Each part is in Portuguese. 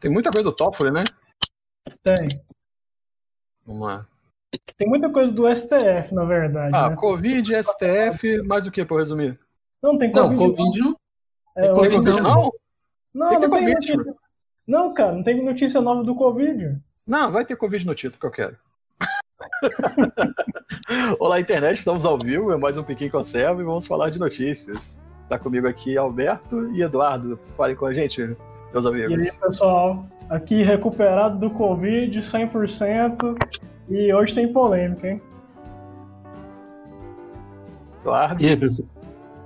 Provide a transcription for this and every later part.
Tem muita coisa do Toffoli, né? Tem. Vamos lá. Tem muita coisa do STF, na verdade. Ah, né? Covid, STF, mais o que pra eu resumir? Não, tem Não, Covid. Covid não. É, tem Covid Covid não. não? Não, Tem não ter tem Covid, notícia. Não, cara, não tem notícia nova do Covid. Não, vai ter Covid no título que eu quero. Olá, internet, estamos ao vivo, é mais um Piquinho Conserva e vamos falar de notícias. Tá comigo aqui Alberto e Eduardo. Falem com a gente, meus E amigos. aí, pessoal, aqui recuperado do Covid, 100%. E hoje tem polêmica, hein? Eduardo. E aí, pessoal?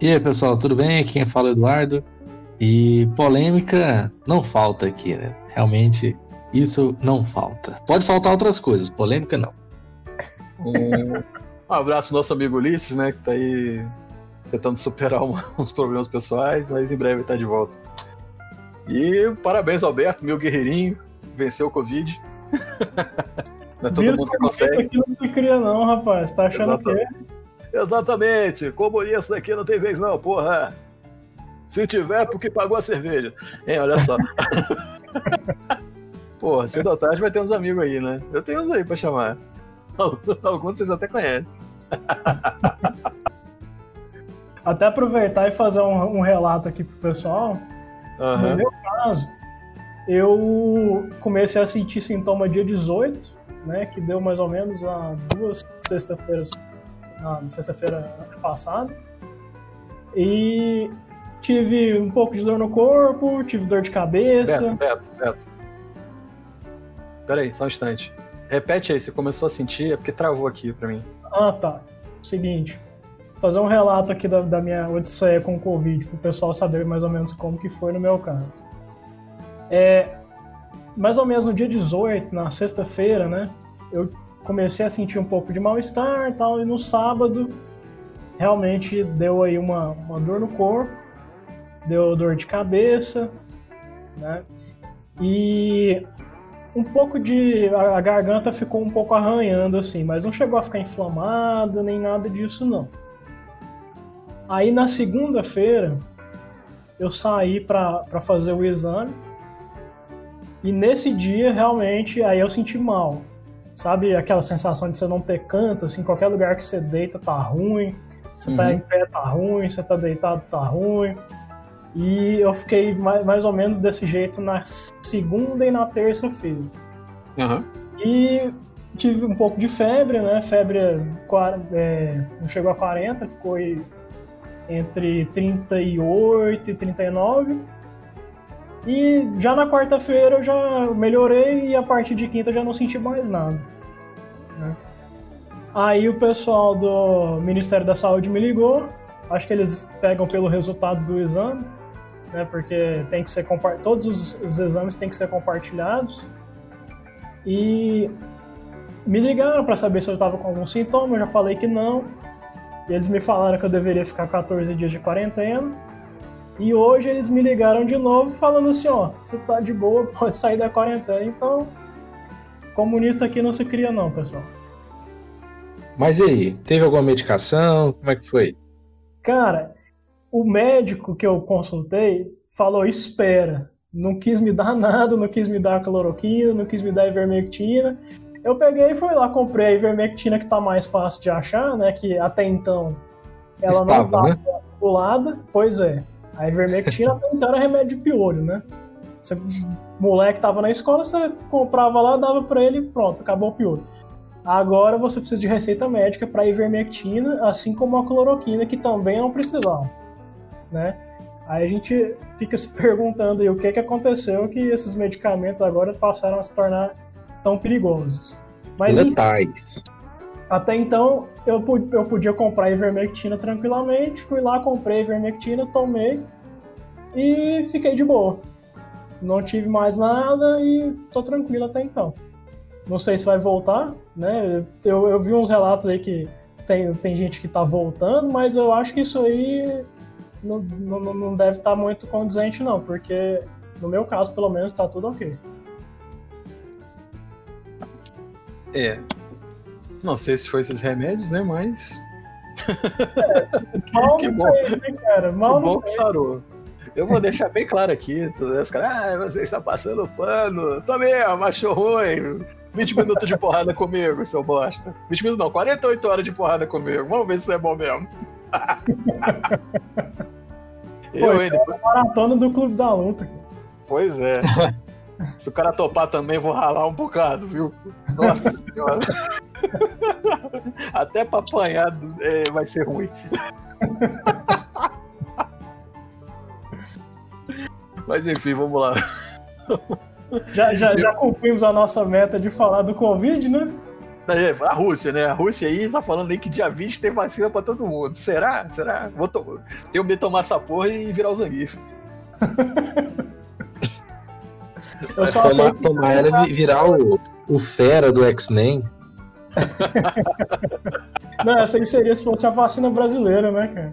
E aí, pessoal, tudo bem? Aqui quem fala é o Eduardo. E polêmica não falta aqui, né? Realmente, isso não falta. Pode faltar outras coisas, polêmica não. Um, um abraço pro nosso amigo Ulisses, né? Que tá aí tentando superar uma- uns problemas pessoais, mas em breve tá de volta. E parabéns, Alberto, meu guerreirinho, venceu o Covid. Não é todo Vírus mundo que consegue. aqui não se cria, não, rapaz. Tá achando que é? Exatamente, comunista aqui não tem vez não, porra. Se tiver, porque pagou a cerveja. Hein, olha só. porra, cedo ou tarde vai ter uns amigos aí, né? Eu tenho uns aí pra chamar. Alguns vocês até conhecem. Até aproveitar e fazer um, um relato aqui pro pessoal. No Aham. meu caso, eu comecei a sentir sintoma dia 18, né? Que deu mais ou menos há duas sexta-feiras, na sexta-feira passada. E tive um pouco de dor no corpo, tive dor de cabeça. Beto, Beto, Beto. Pera aí, só um instante. Repete aí, você começou a sentir, é porque travou aqui pra mim. Ah, tá. Seguinte, fazer um relato aqui da, da minha odisseia com o Covid, para o pessoal saber mais ou menos como que foi no meu caso. É, mais ou menos no dia 18, na sexta-feira, né, eu comecei a sentir um pouco de mal-estar e tal, e no sábado realmente deu aí uma, uma dor no corpo, deu dor de cabeça, né, e um pouco de. A, garganta ficou um pouco arranhando, assim, mas não chegou a ficar inflamada nem nada disso, não. Aí na segunda-feira eu saí para fazer o exame e nesse dia realmente aí eu senti mal. Sabe aquela sensação de você não ter canto, assim, qualquer lugar que você deita tá ruim, você tá Uhum. em pé tá ruim, você tá deitado tá ruim. E eu fiquei mais, mais ou menos desse jeito na segunda e na terça-feira. Aham. E tive um pouco de febre, né? Febre é, não chegou a 40, ficou entre 38 e 39. E já na quarta-feira eu já melhorei e a partir de quinta eu já não senti mais nada. né? Aí o pessoal do Ministério da Saúde me ligou. Acho que eles pegam pelo resultado do exame, né? Porque tem que ser todos os, os exames têm que ser compartilhados. E me ligaram para saber se eu estava com algum sintoma, eu já falei que não. E eles me falaram que eu deveria ficar 14 dias de quarentena. E hoje eles me ligaram de novo falando assim, ó, você tá de boa, pode sair da quarentena. Então, comunista aqui não se cria não, pessoal. Mas e aí, teve alguma medicação? Como é que foi? Cara, o médico que eu consultei falou espera. Não quis me dar nada, não quis me dar cloroquina, não quis me dar ivermectina. Eu peguei e fui lá, comprei a ivermectina que tá mais fácil de achar, né? Que até então ela Estava, não tava né? Pois é. A ivermectina até então era remédio de piolho, né? Você, moleque tava na escola, você comprava lá, dava pra ele e pronto, acabou o piolho. Agora você precisa de receita médica para ivermectina, assim como a cloroquina, que também não precisava, né? Aí a gente fica se perguntando aí o que, que aconteceu que esses medicamentos agora passaram a se tornar tão perigosos. Mas Letais. até então eu, eu podia comprar ivermectina tranquilamente, fui lá, comprei ivermectina, tomei e fiquei de boa. Não tive mais nada e tô tranquilo até então. Não sei se vai voltar, né? Eu, eu vi uns relatos aí que tem, tem gente que tá voltando, mas eu acho que isso aí não, não, não deve estar muito condizente, não, porque no meu caso, pelo menos, tá tudo ok. É. Não sei se foi esses remédios, né? Mas. Mal Que não bom. fez, né, cara? Que Mal bom não que fez. sarou. Eu vou deixar bem claro aqui, os caras, ah, você está passando pano, tô mesmo, achou ruim. 20 minutos de porrada comigo, seu bosta. 20 minutos não, 48 horas de porrada comigo. Vamos ver se isso é bom mesmo. eu, Pô, depois... É maratona do Clube da Luta. Pois é. Se o cara topar também, vou ralar um bocado, viu? Nossa senhora. Até pra apanhar é, vai ser ruim. Mas enfim, vamos lá. Já, já, já cumprimos a nossa meta de falar do Covid, né? A Rússia, né? A Rússia aí tá falando aí que dia 20 tem vacina pra todo mundo. Será? Será? Vou to... Tenho medo de tomar essa porra e virar o Zangief. Eu só tomar, tomar ela virar o, o fera do X-Men. Não, essa aí seria se fosse a vacina brasileira, né, cara?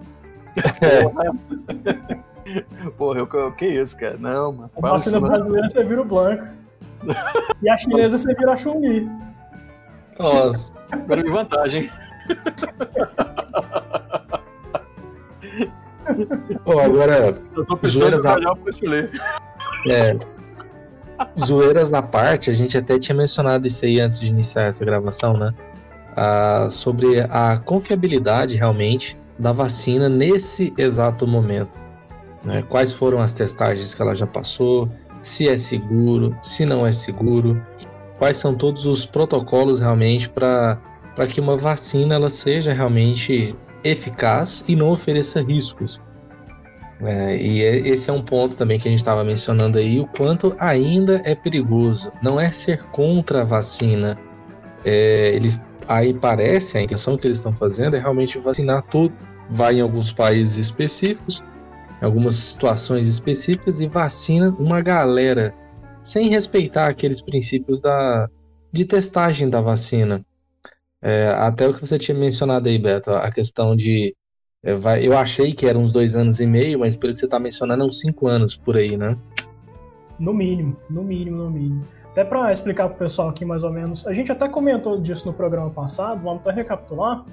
É. Porra, eu, que isso, cara? Não, mano. A vacina brasileira você vira o Blanco. E a chinesa você vira a Chun-Li. Nossa. Agora de vantagem. Pô, agora. Eu tô zoeiras a... É. Zoeiras à parte, a gente até tinha mencionado isso aí antes de iniciar essa gravação, né? Ah, sobre a confiabilidade realmente da vacina nesse exato momento. Né? Quais foram as testagens que ela já passou, se é seguro, se não é seguro, quais são todos os protocolos realmente para que uma vacina ela seja realmente eficaz e não ofereça riscos. É, e é, esse é um ponto também que a gente estava mencionando aí, o quanto ainda é perigoso. Não é ser contra a vacina. É, eles aí parece, a intenção que eles estão fazendo é realmente vacinar tudo. Vai em alguns países específicos, em algumas situações específicas, e vacina uma galera sem respeitar aqueles princípios da, de testagem da vacina. É, até o que você tinha mencionado aí, Beto, a questão de. É, eu achei que eram uns dois anos e meio, mas pelo que você está mencionando, é uns cinco anos por aí, né? No mínimo, no mínimo, no mínimo. Até para explicar para o pessoal aqui mais ou menos, a gente até comentou disso no programa passado, vamos até recapitular.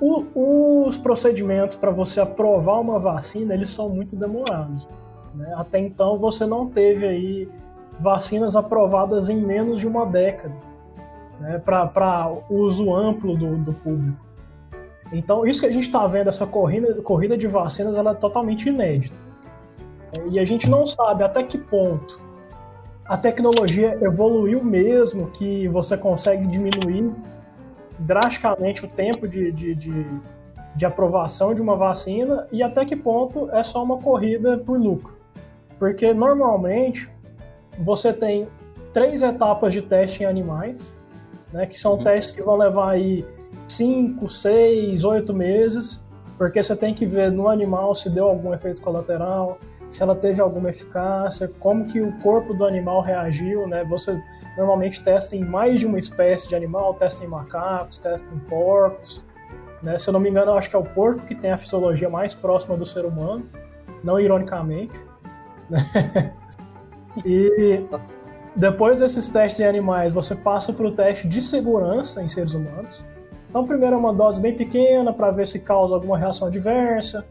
O, os procedimentos para você aprovar uma vacina, eles são muito demorados. Né? Até então você não teve aí vacinas aprovadas em menos de uma década né? para uso amplo do, do público. Então isso que a gente está vendo, essa corrida, corrida de vacinas, ela é totalmente inédita. E a gente não sabe até que ponto a tecnologia evoluiu mesmo que você consegue diminuir drasticamente o tempo de, de, de, de, aprovação de uma vacina e até que ponto é só uma corrida por lucro. Porque normalmente você tem três etapas de teste em animais, né, que são uhum. testes que vão levar aí 5, 6, 8 meses, porque você tem que ver no animal se deu algum efeito colateral, se ela teve alguma eficácia, como que o corpo do animal reagiu, né? Você normalmente testa em mais de uma espécie de animal, testa em macacos, testa em porcos, né? Se eu não me engano, eu acho que é o porco que tem a fisiologia mais próxima do ser humano, não ironicamente. Né? e depois desses testes em animais, você passa para o teste de segurança em seres humanos. Então, primeiro é uma dose bem pequena para ver se causa alguma reação adversa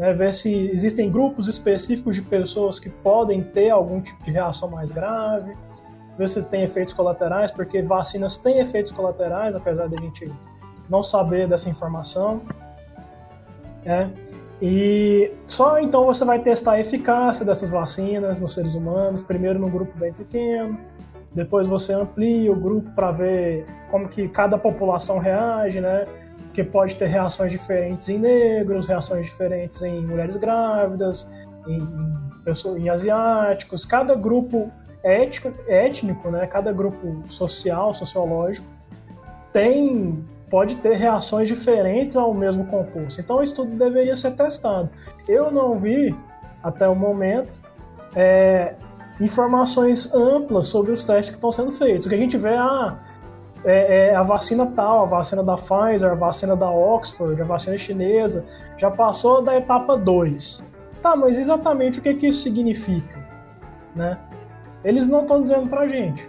né, ver se existem grupos específicos de pessoas que podem ter algum tipo de reação mais grave, ver se tem efeitos colaterais, porque vacinas têm efeitos colaterais, apesar de a gente não saber dessa informação. É. E só então você vai testar a eficácia dessas vacinas nos seres humanos, primeiro num grupo bem pequeno, depois você amplia o grupo para ver como que cada população reage, né? que pode ter reações diferentes em negros, reações diferentes em mulheres grávidas, em, em, asiáticos. Cada grupo étnico, étnico, né, cada grupo social, sociológico, tem pode ter reações diferentes ao mesmo composto. Então, isso tudo deveria ser testado. Eu não vi, até o momento, é, informações amplas sobre os testes que estão sendo feitos. O que a gente vê, ah, é, é, a vacina tal, a vacina da Pfizer, a vacina da Oxford, a vacina chinesa, já passou da etapa 2. Tá, mas exatamente o que, que isso significa? Né? Eles não estão dizendo pra gente.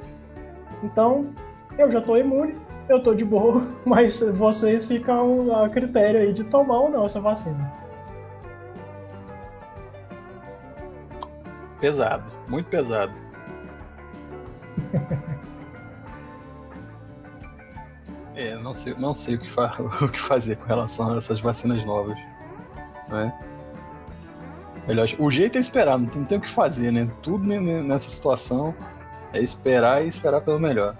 Então, eu já tô imune, eu tô de boa, mas vocês ficam a critério aí de tomar ou não essa vacina. pesado, muito pesado. é, não sei, não sei o, que o que fazer com relação a essas vacinas novas. Né? Melhor, o jeito é esperar, não tem, não tem o que fazer, né? Tudo nessa situação é esperar e esperar pelo melhor.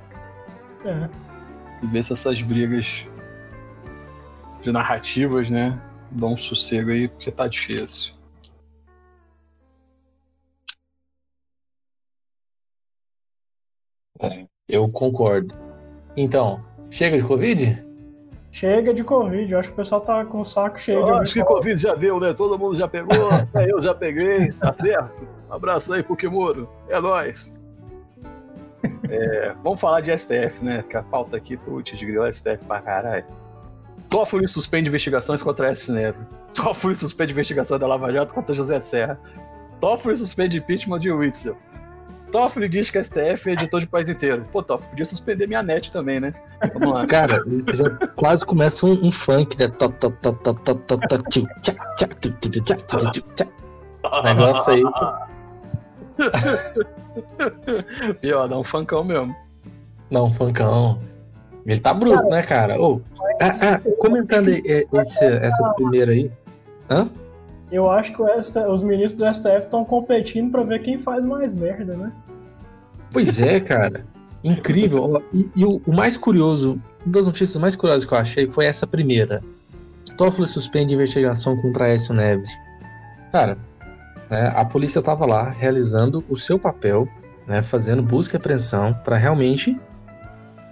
É. E ver se essas brigas de narrativas, né, dão um sossego aí, porque tá difícil. Eu concordo. Então, chega de Covid? Chega de Covid, eu acho que o pessoal tá com o saco cheio eu Acho que Covid já deu, né? Todo mundo já pegou, eu já peguei, tá certo? Um abraço aí pro Kimuro, é nóis. É, vamos falar de STF, né? Que a pauta aqui, putz, de grilo STF pra caralho. Toffoli suspende investigações contra S. Neve. Toffoli suspende investigação da Lava Jato contra José Serra. Toffoli suspende impeachment de Witzel. Toffoli diz que a STF é editor de país inteiro. Pô, Toffoli, podia suspender minha net também, né? Vamos lá. Cara, já quase começa um, um funk, né? Negócio aí. Pior, dá um funkão mesmo. Dá um funkão. Ele tá bruto, né, cara? Oh, ah, ah, comentando esse, essa primeira aí. Hã? Eu acho que os ministros do STF estão competindo para ver quem faz mais merda, né? Pois é, cara. Incrível. E, e o, o, mais curioso, uma das notícias mais curiosas que eu achei foi essa primeira. Toffoli suspende investigação contra Aécio Neves. Cara, né, a polícia estava lá realizando o seu papel, né, fazendo busca e apreensão para realmente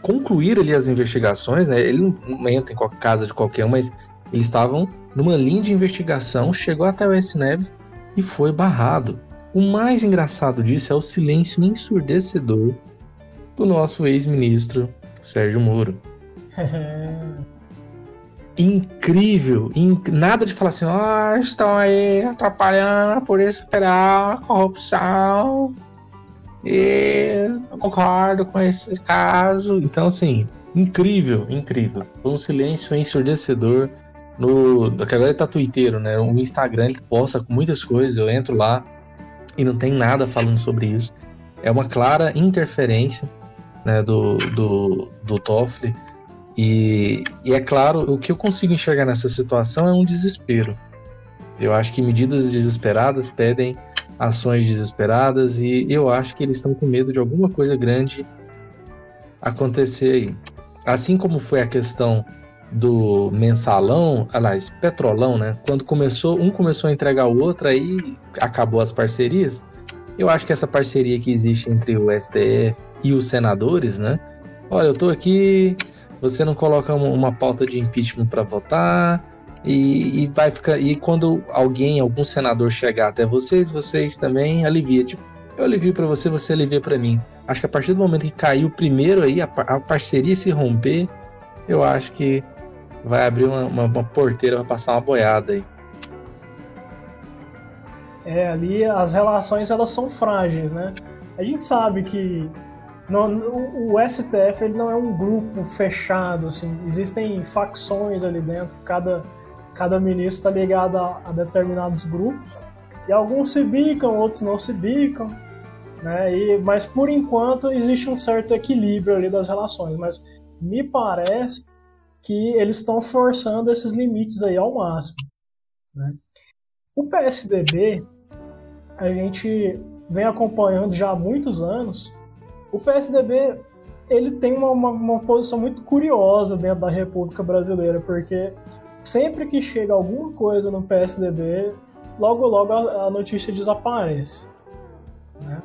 concluir ali as investigações, né? Ele não entra em qualquer casa de qualquer um, mas eles estavam numa linha de investigação, chegou até o S. Neves e foi barrado. O mais engraçado disso é o silêncio ensurdecedor do nosso ex-ministro Sérgio Moro. Incrível, inc... nada de falar assim, ó, oh, estão aí atrapalhando a Polícia Federal, corrupção, e não concordo com esse caso. Então, assim, incrível, incrível. Foi um silêncio ensurdecedor. No, agora ele tá né? O Instagram ele posta com muitas coisas. Eu entro lá e não tem nada falando sobre isso. É uma clara interferência né, do, do, do Toffoli. E, e é claro, o que eu consigo enxergar nessa situação é um desespero. Eu acho que medidas desesperadas pedem ações desesperadas e eu acho que eles estão com medo de alguma coisa grande acontecer aí. Assim como foi a questão do mensalão, aliás, petrolão, né? Quando começou, um começou a entregar o outro, aí acabou as parcerias. Eu acho que essa parceria que existe entre o STF e os senadores, né? Olha, eu tô aqui, você não coloca uma, pauta de impeachment para votar, e, e, vai ficar. E quando alguém, algum senador chegar até vocês, vocês também alivia. Tipo, eu alivio para você, você alivia para mim. Acho que a partir do momento que caiu primeiro aí, a, a parceria se romper, eu acho que vai abrir uma, uma, uma porteira para passar uma boiada aí. É, ali as relações elas são frágeis, né? A gente sabe que no, o STF ele não é um grupo fechado, assim. Existem facções ali dentro, cada cada ministro está ligado a, a, determinados grupos e alguns se bicam, outros não se bicam, né? E, mas por enquanto existe um certo equilíbrio ali das relações, mas me parece que eles estão forçando esses limites aí ao máximo. Né? O PSDB a gente vem acompanhando já há muitos anos. O PSDB ele tem uma, uma, uma posição muito curiosa dentro da República Brasileira, porque sempre que chega alguma coisa no PSDB, logo logo a, a notícia desaparece. Né?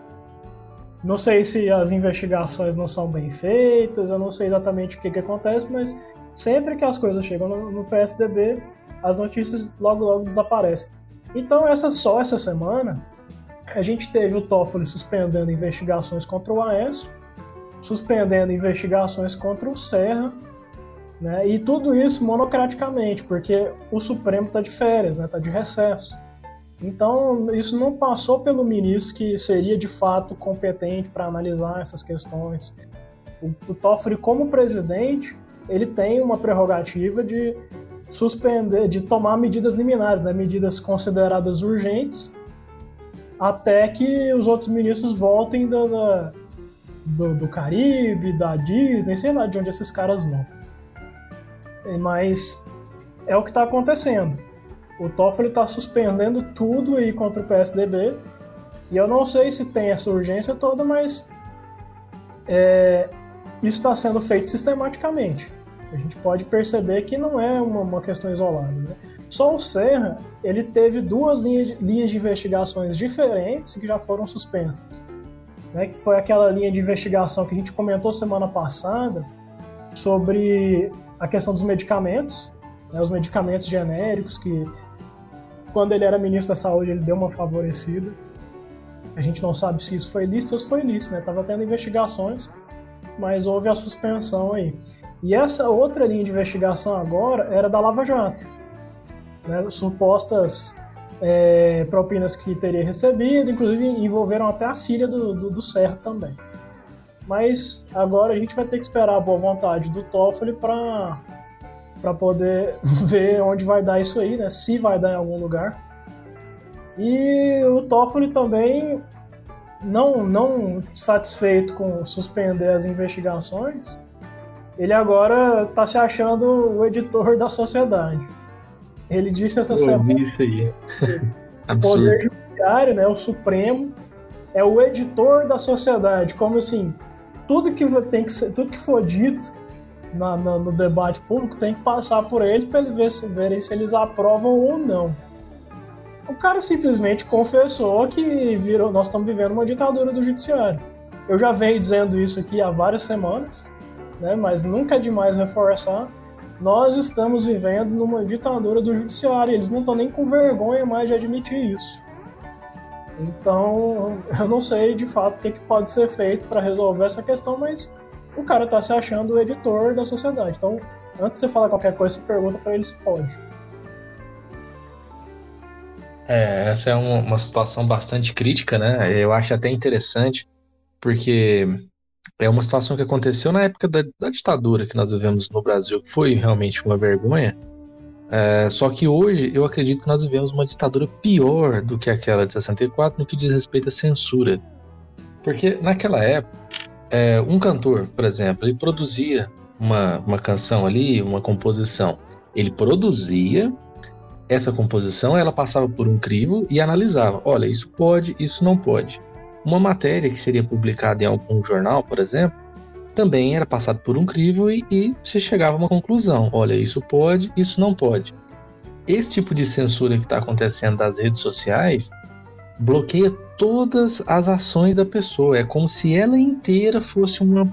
Não sei se as investigações não são bem feitas, eu não sei exatamente o que, que acontece, mas sempre que as coisas chegam no, no PSDB, as notícias logo logo desaparecem. Então, essa só essa semana, a gente teve o Toffoli suspendendo investigações contra o Aécio, suspendendo investigações contra o Serra, né? E tudo isso monocraticamente, porque o Supremo está de férias, né? Tá de recesso. Então, isso não passou pelo ministro que seria de fato competente para analisar essas questões. O, o Toffoli, como presidente, ele tem uma prerrogativa de suspender, de tomar medidas liminares, né? medidas consideradas urgentes, até que os outros ministros voltem do, do, do Caribe, da Disney, sei lá de onde esses caras vão. Mas é o que está acontecendo. O Toffoli está suspendendo tudo aí contra o PSDB. E eu não sei se tem essa urgência toda, mas é, isso está sendo feito sistematicamente. A gente pode perceber que não é uma, uma questão isolada. Né? Só o Serra ele teve duas linhas de, linhas de investigações diferentes que já foram suspensas. Né? Que foi aquela linha de investigação que a gente comentou semana passada sobre a questão dos medicamentos, né? os medicamentos genéricos que quando ele era ministro da Saúde ele deu uma favorecida. A gente não sabe se isso foi lícito ou se foi ilícito, né? Tava tendo investigações, mas houve a suspensão aí. E essa outra linha de investigação agora era da Lava Jato. Né? Supostas é, propinas que teria recebido, inclusive envolveram até a filha do, do, do Serra também. Mas agora a gente vai ter que esperar a boa vontade do Toffoli para para poder ver onde vai dar isso aí, né? Se vai dar em algum lugar. E o Toffoli também não não satisfeito com suspender as investigações, ele agora está se achando o editor da sociedade. Ele disse essa semana isso aí. o poder judiciário, né, o Supremo, é o editor da sociedade, como assim, tudo que tem que ser, tudo que for dito na, na, no debate público tem que passar por eles para eles verem se eles aprovam ou não. O cara simplesmente confessou que virou, nós estamos vivendo uma ditadura do judiciário. Eu já venho dizendo isso aqui há várias semanas, né, mas nunca é demais reforçar. Nós estamos vivendo numa ditadura do judiciário. Eles não estão nem com vergonha mais de admitir isso. Então, eu não sei de fato o que, que pode ser feito para resolver essa questão, mas o cara tá se achando o editor da sociedade. Então, antes de você falar qualquer coisa, você pergunta para ele se pode. É, essa é uma, uma situação bastante crítica, né? Eu acho até interessante, porque é uma situação que aconteceu na época da, da ditadura que nós vivemos no Brasil, que foi realmente uma vergonha. É, só que hoje eu acredito que nós vivemos uma ditadura pior do que aquela de 64 no que diz respeito à censura. Porque naquela época, é, um cantor, por exemplo, ele produzia uma, uma canção ali, uma composição. Ele produzia essa composição, ela passava por um crivo e analisava: olha, isso pode, isso não pode. Uma matéria que seria publicada em algum jornal, por exemplo, também era passada por um crivo e, e se chegava a uma conclusão: olha, isso pode, isso não pode. Esse tipo de censura que está acontecendo das redes sociais bloqueia todas as ações da pessoa. É como se ela inteira fosse uma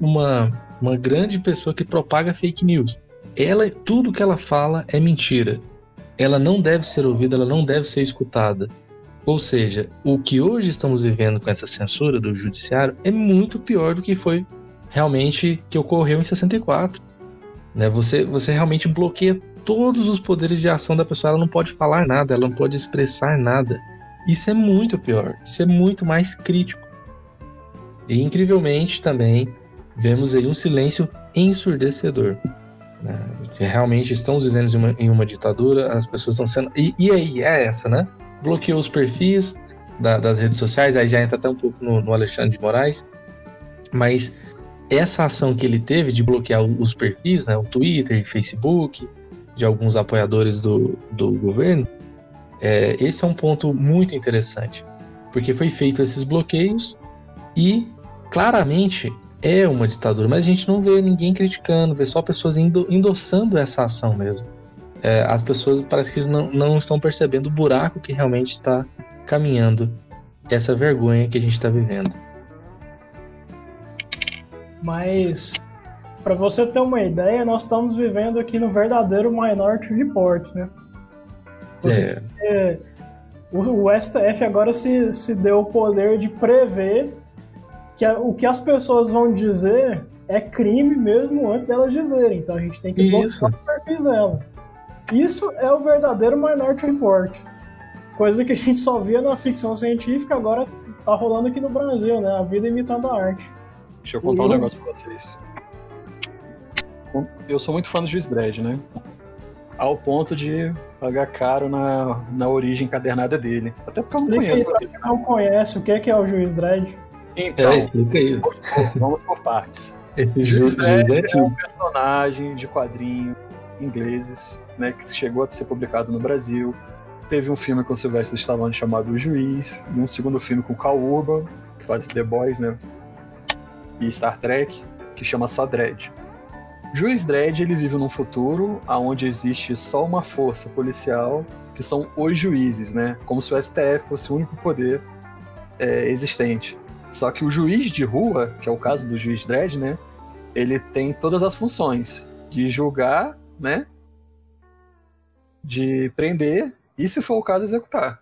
uma, uma grande pessoa que propaga fake news. Ela, tudo que ela fala é mentira. Ela não deve ser ouvida, ela não deve ser escutada. Ou seja, o que hoje estamos vivendo com essa censura do judiciário é muito pior do que foi realmente que ocorreu em 64. Né? Você, você realmente bloqueia todos os poderes de ação da pessoa, ela não pode falar nada, ela não pode expressar nada. Isso é muito pior, isso é muito mais crítico. E incrivelmente também vemos aí um silêncio ensurdecedor. Né? Realmente estamos vivendo em uma, em uma, ditadura, as pessoas estão sendo. E, e aí, é essa, né? Bloqueou os perfis da, das redes sociais, aí já entra até um pouco no, no Alexandre de Moraes, mas essa ação que ele teve de bloquear os perfis, né, o Twitter e Facebook, de alguns apoiadores do, do governo, é, esse é um ponto muito interessante, porque foi feito esses bloqueios e claramente é uma ditadura, mas a gente não vê ninguém criticando, vê só pessoas endossando essa ação mesmo. É, as pessoas parece que não, não estão percebendo o buraco que realmente está caminhando essa vergonha que a gente está vivendo. Mas, para você ter uma ideia, nós estamos vivendo aqui no verdadeiro Minority Report, né? Porque é. o, o STF agora se, se deu o poder de prever que a, o que as pessoas vão dizer é crime mesmo antes delas dizerem. Então a gente tem que bloquear os perfis dela. Isso é o verdadeiro Minority Report. Coisa que a gente só via na ficção científica, agora tá rolando aqui no Brasil, né? A vida imitando a arte. Deixa eu contar e... um negócio pra vocês. Eu sou muito fã do Juiz Dredd, né? ao ponto de pagar caro na, na origem encadernada dele. Até porque eu não conheço. Aí, quem não conhece, o que é, que é o Juiz Dredd? Então, é, explica aí. Vamos por partes. Esse Juiz Dredd é um personagem de quadrinhos ingleses, né, que chegou a ser publicado no Brasil. Teve um filme com Sylvester Stallone chamado O Juiz, e um segundo filme com Cal Urban, que faz The Boys, né, e Star Trek, que chama só Dredd. Juiz Dredd ele vive num futuro onde existe só uma força policial, que são os juízes, né? Como se o STF fosse o único poder é, existente. Só que o juiz de rua, que é o caso do juiz Dredd, né? Ele tem todas as funções de julgar, né? De prender e, se for o caso, executar.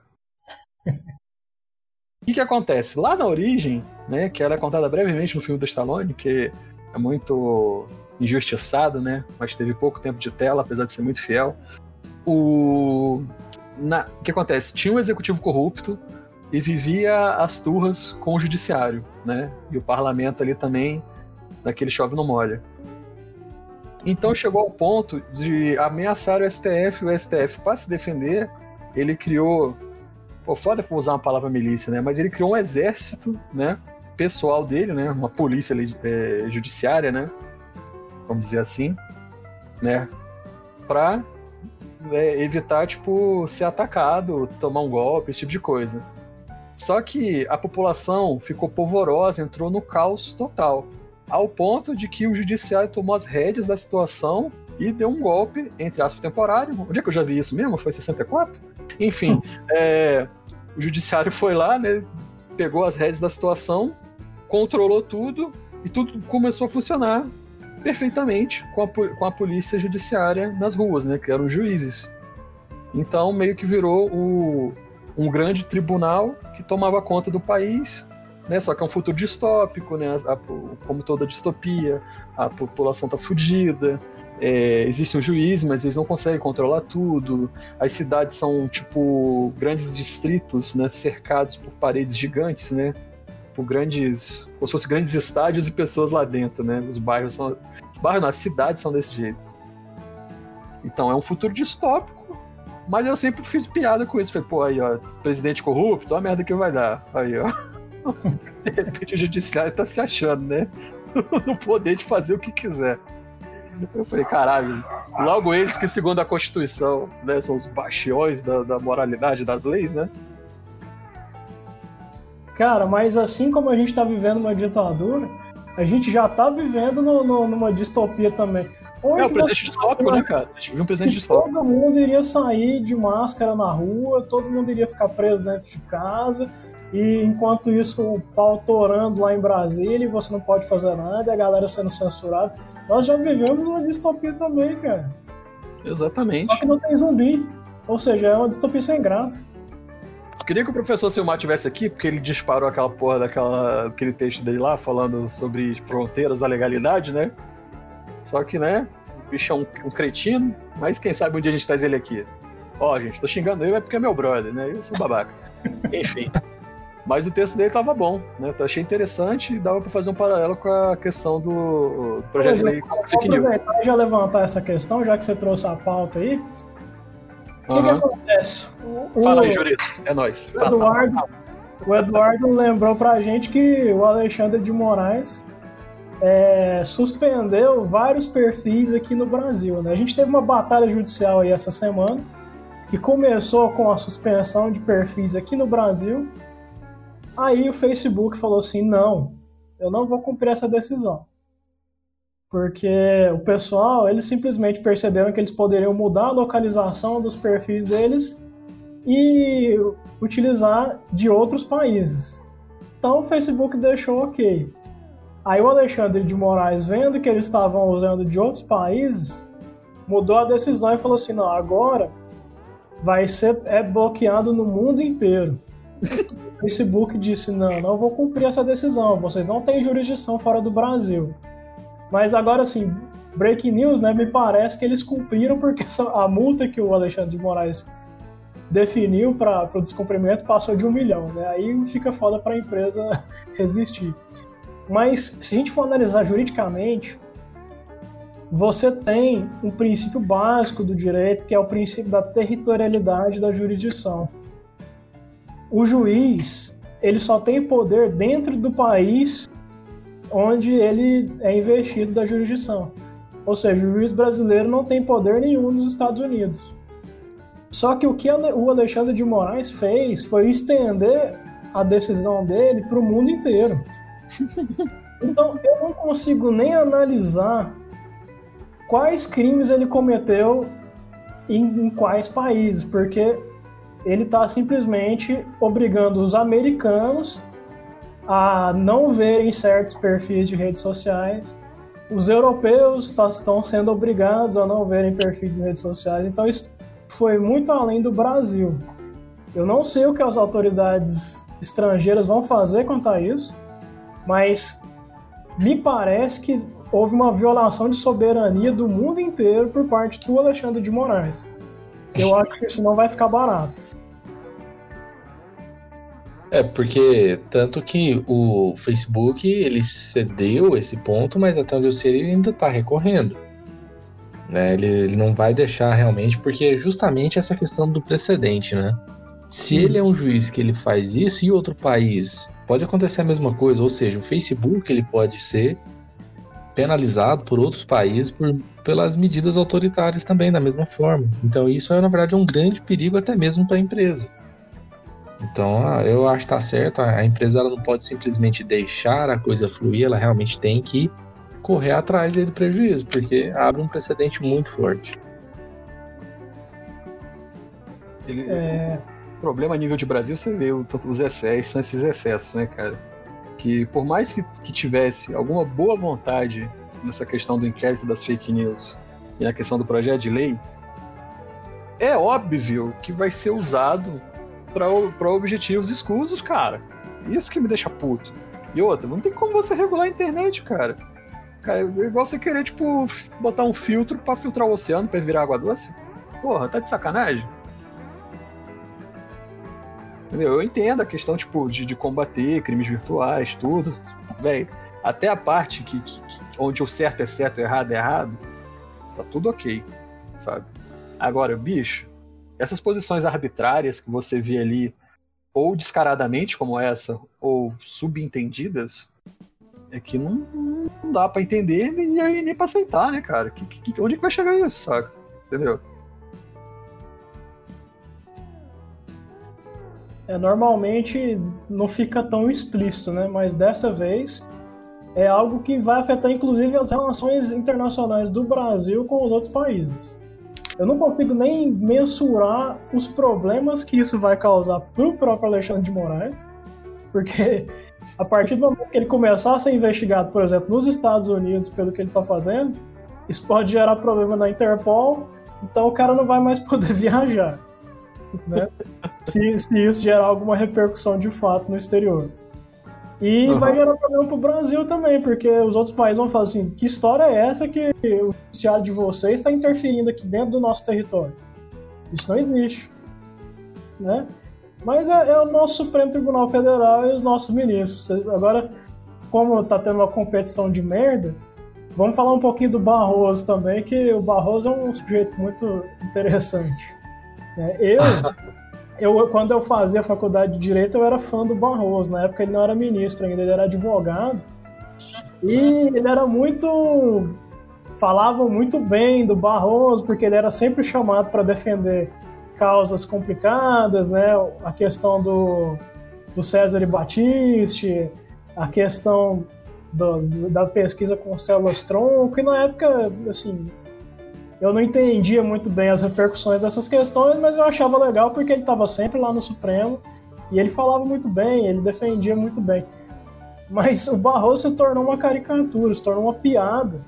O que, que acontece? Lá na origem, né, que era contada brevemente no filme do Stallone, que é muito injustiçado, né? Mas teve pouco tempo de tela, apesar de ser muito fiel. O, Na... o que acontece? Tinha um executivo corrupto e vivia as turras com o judiciário, né? E o parlamento ali também, daquele chove não molha. Então chegou ao ponto de ameaçar o STF, o STF, para se defender, ele criou. Pô, foda for usar uma palavra milícia, né? Mas ele criou um exército, né? Pessoal dele, né? Uma polícia é, judiciária, né? vamos dizer assim, né? Pra é, evitar, tipo, ser atacado, tomar um golpe, esse tipo de coisa. Só que a população ficou polvorosa, entrou no caos total. Ao ponto de que o judiciário tomou as rédeas da situação e deu um golpe, entre aspas, temporário. Onde é que eu já vi isso mesmo? Foi 64? Enfim, é, o judiciário foi lá, né, pegou as rédeas da situação, controlou tudo e tudo começou a funcionar perfeitamente com a, com a polícia judiciária nas ruas, né, que eram juízes. Então meio que virou o, um grande tribunal que tomava conta do país, né, só que é um futuro distópico, né, a, como toda distopia, a população tá fodida, é, existe um juiz, mas eles não conseguem controlar tudo. As cidades são tipo grandes distritos, né, cercados por paredes gigantes, né, por grandes, como se fossem grandes estádios e pessoas lá dentro, né. Os bairros são bairros não, as cidades são desse jeito. Então é um futuro distópico, mas eu sempre fiz piada com isso. Falei, pô, aí, ó, presidente corrupto, olha a merda que vai dar. Aí, ó. De repente o judiciário tá se achando, né? no poder de fazer o que quiser. Eu falei, caralho, logo eles que, segundo a Constituição, né, são os bastiões da, da moralidade das leis, né? Cara, mas assim como a gente tá vivendo uma ditadura, a gente já tá vivendo no, no, numa distopia também. É o presente distópico, né, cara? A gente viu um presente distópico. Todo mundo iria sair de máscara na rua, todo mundo iria ficar preso dentro de casa, e enquanto isso o pau torando lá em Brasília e você não pode fazer nada, e a galera sendo censurada. Nós já vivemos uma distopia também, cara. Exatamente. Só que não tem zumbi. Ou seja, é uma distopia sem graça. Queria que o professor Silmar tivesse aqui, porque ele disparou aquela porra daquela, aquele texto dele lá, falando sobre fronteiras da legalidade, né? Só que, né, o bicho é um, um cretino, mas quem sabe um dia a gente traz ele aqui. Ó, gente, tô xingando ele, é porque é meu brother, né? Eu sou babaca. Enfim. Mas o texto dele tava bom, né? Eu achei interessante e dava para fazer um paralelo com a questão do, do projeto de lei fake news. já levantar essa questão, já que você trouxe a pauta aí. O uhum. que, que, acontece? O, Fala aí, Jurito. É nóis. O Eduardo, o Eduardo lembrou pra gente que o Alexandre de Moraes é, suspendeu vários perfis aqui no Brasil. Né? A gente teve uma batalha judicial aí essa semana que começou com a suspensão de perfis aqui no Brasil. Aí o Facebook falou assim: não, eu não vou cumprir essa decisão porque o pessoal eles simplesmente perceberam que eles poderiam mudar a localização dos perfis deles e utilizar de outros países. Então o Facebook deixou ok. Aí o Alexandre de Moraes, vendo que eles estavam usando de outros países, mudou a decisão e falou assim: não, agora vai ser é bloqueado no mundo inteiro. o Facebook disse: não, não vou cumprir essa decisão, vocês não têm jurisdição fora do Brasil. Mas agora, assim, breaking news, né? Me parece que eles cumpriram porque essa, a multa que o Alexandre de Moraes definiu para o descumprimento passou de um milhão, né? Aí fica foda para a empresa resistir. Mas se a gente for analisar juridicamente, você tem um princípio básico do direito, que é o princípio da territorialidade da jurisdição. O juiz, ele só tem poder dentro do país onde ele é investido da jurisdição. Ou seja, o juiz brasileiro não tem poder nenhum nos Estados Unidos. Só que o que o Alexandre de Moraes fez foi estender a decisão dele para o mundo inteiro. Então eu não consigo nem analisar quais crimes ele cometeu em, em quais países, porque ele está simplesmente obrigando os americanos a não verem certos perfis de redes sociais. Os europeus tá, estão sendo obrigados a não verem perfis de redes sociais. Então isso foi muito além do Brasil. Eu não sei o que as autoridades estrangeiras vão fazer quanto a isso, mas me parece que houve uma violação de soberania do mundo inteiro por parte do Alexandre de Moraes. Eu acho que isso não vai ficar barato. É, porque tanto que o Facebook ele cedeu esse ponto, mas até onde eu sei ele ainda está recorrendo. Né? Ele, ele, não vai deixar realmente, porque é justamente essa questão do precedente, né? Se ele é um juiz que ele faz isso e outro país pode acontecer a mesma coisa, ou seja, o Facebook ele pode ser penalizado por outros países por, pelas medidas autoritárias também da mesma forma. Então isso é na verdade um grande perigo até mesmo para a empresa. Então, eu acho que tá certo. A empresa ela não pode simplesmente deixar a coisa fluir, ela realmente tem que correr atrás do prejuízo, porque abre um precedente muito forte. Ele, é... O problema a nível de Brasil, você vê os excessos, são esses excessos, né, cara? Que por mais que, que tivesse alguma boa vontade nessa questão do inquérito das fake news e a questão do projeto de lei, é óbvio que vai ser usado para objetivos escusos, cara. Isso que me deixa puto. E outra, não tem como você regular a internet, cara. Cara, é igual você querer, tipo, botar um filtro para filtrar o oceano para virar água doce. Porra, tá de sacanagem? Entendeu? Eu entendo a questão, tipo, de, de combater crimes virtuais, tudo. Velho, até a parte que, que, que, onde o certo é certo o errado é errado, tá tudo ok, sabe? Agora, bicho, essas posições arbitrárias que você vê ali, ou descaradamente como essa, ou subentendidas, é que não, não dá para entender e aí nem pra aceitar, né, cara? Que, que, onde que vai chegar isso, sabe? Entendeu? É, normalmente não fica tão explícito, né? Mas dessa vez é algo que vai afetar inclusive as relações internacionais do Brasil com os outros países eu não consigo nem mensurar os problemas que isso vai causar pro próprio Alexandre de Moraes, porque a partir do momento que ele começar a ser investigado, por exemplo, nos Estados Unidos pelo que ele está fazendo, isso pode gerar problema na Interpol, então o cara não vai mais poder viajar, né? se, se isso gerar alguma repercussão de fato no exterior. E uhum. vai gerar problema pro Brasil também, porque os outros países vão falar assim: que história é essa que o judiciário de vocês está interferindo aqui dentro do nosso território? Isso não existe. Né? Mas é, é o nosso Supremo Tribunal Federal e os nossos ministros. Agora, como tá tendo uma competição de merda, vamos falar um pouquinho do Barroso também, que o Barroso é um sujeito muito interessante. Né? Eu. eu, quando eu fazia faculdade de Direito, eu era fã do Barroso. Na época ele não era ministro ainda, ele era advogado. E ele era muito. Falavam muito bem do Barroso, porque ele era sempre chamado para defender causas complicadas, né? A questão do, do César e Batiste, a questão do, da pesquisa com células tronco, e na época, assim, eu não entendia muito bem as repercussões dessas questões, mas eu achava legal porque ele estava sempre lá no Supremo e ele falava muito bem, ele defendia muito bem. Mas o Barroso se tornou uma caricatura, se tornou uma piada,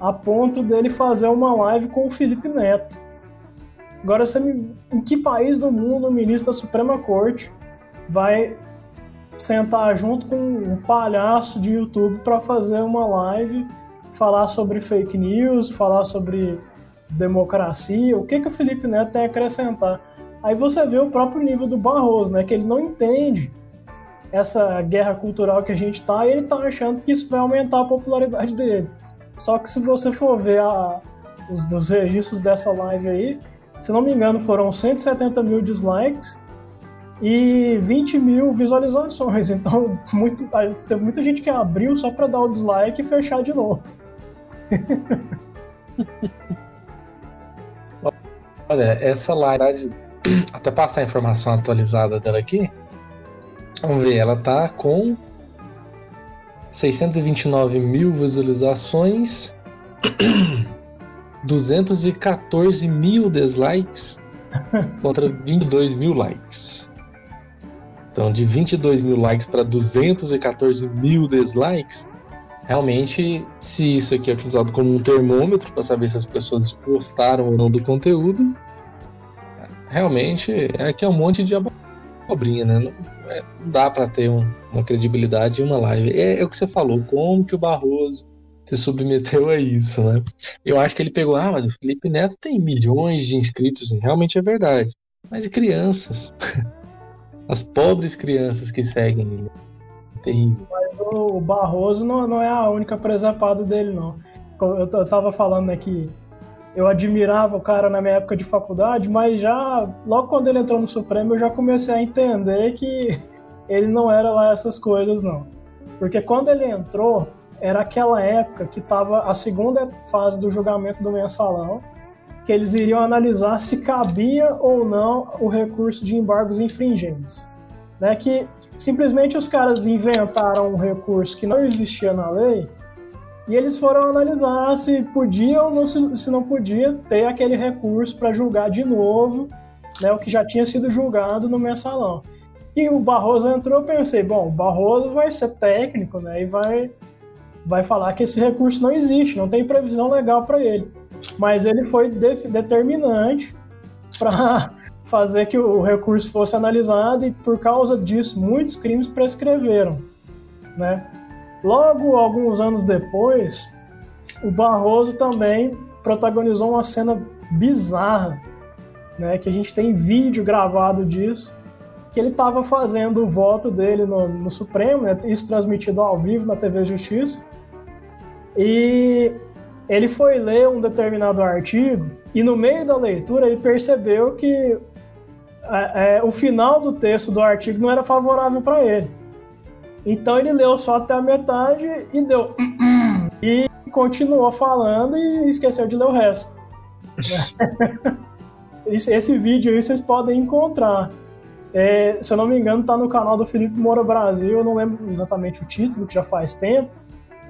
a ponto dele fazer uma live com o Felipe Neto. Agora, você me... em que país do mundo o ministro da Suprema Corte vai sentar junto com um palhaço de YouTube para fazer uma live, falar sobre fake news, falar sobre democracia, o que, que o Felipe Neto tem a acrescentar? Aí você vê o próprio nível do Barroso, né? Que ele não entende essa guerra cultural que a gente tá e ele tá achando que isso vai aumentar a popularidade dele. Só que se você for ver a, os registros dessa live aí, se não me engano, foram 170 mil dislikes e 20 mil visualizações. Então, muito, teve muita gente que abriu só para dar o dislike e fechar de novo. Olha, essa live, até passar a informação atualizada dela aqui, vamos ver, ela tá com 629 mil visualizações, 214 mil dislikes contra 22 mil likes. Então, de 22 mil likes para 214 mil dislikes, realmente, se isso aqui é utilizado como um termômetro para saber se as pessoas gostaram ou não do conteúdo, realmente é que é um monte de abobrinha, né? Não, é, não dá para ter um, uma credibilidade em uma live. É, é, o que você falou, como que o Barroso se submeteu a isso, né? Eu acho que ele pegou, ah, mas o Felipe Neto tem milhões de inscritos, realmente é verdade. Mas e crianças? As pobres crianças que seguem ele. Terrível. Mas o Barroso não, não é a única presepada dele, não. Eu, eu tava falando né, eu admirava o cara na minha época de faculdade, mas já logo quando ele entrou no Supremo eu já comecei a entender que ele não era lá essas coisas, não. Porque quando ele entrou, era aquela época que estava a segunda fase do julgamento do mensalão, que eles iriam analisar se cabia ou não o recurso de embargos infringentes. Né, que simplesmente os caras inventaram um recurso que não existia na lei e eles foram analisar se podia ou não, se, se não podia ter aquele recurso para julgar de novo né, o que já tinha sido julgado no mensalão. E o Barroso entrou, eu pensei, bom, o Barroso vai ser técnico, né, e vai, vai falar que esse recurso não existe, não tem previsão legal para ele. Mas ele foi de, determinante para fazer que o recurso fosse analisado e por causa disso muitos crimes prescreveram, né? Logo, alguns anos depois, o Barroso também protagonizou uma cena bizarra, né? Que a gente tem vídeo gravado disso, que ele estava fazendo o voto dele no, no Supremo, né, isso transmitido ao vivo na TV Justiça, e ele foi ler um determinado artigo e no meio da leitura ele percebeu que é, é, o final do texto do artigo não era favorável para ele. Então ele leu só até a metade e deu. E continuou falando e esqueceu de ler o resto. Esse vídeo aí vocês podem encontrar. É, se eu não me engano, tá no canal do Felipe Moura Brasil. Eu não lembro exatamente o título, que já faz tempo.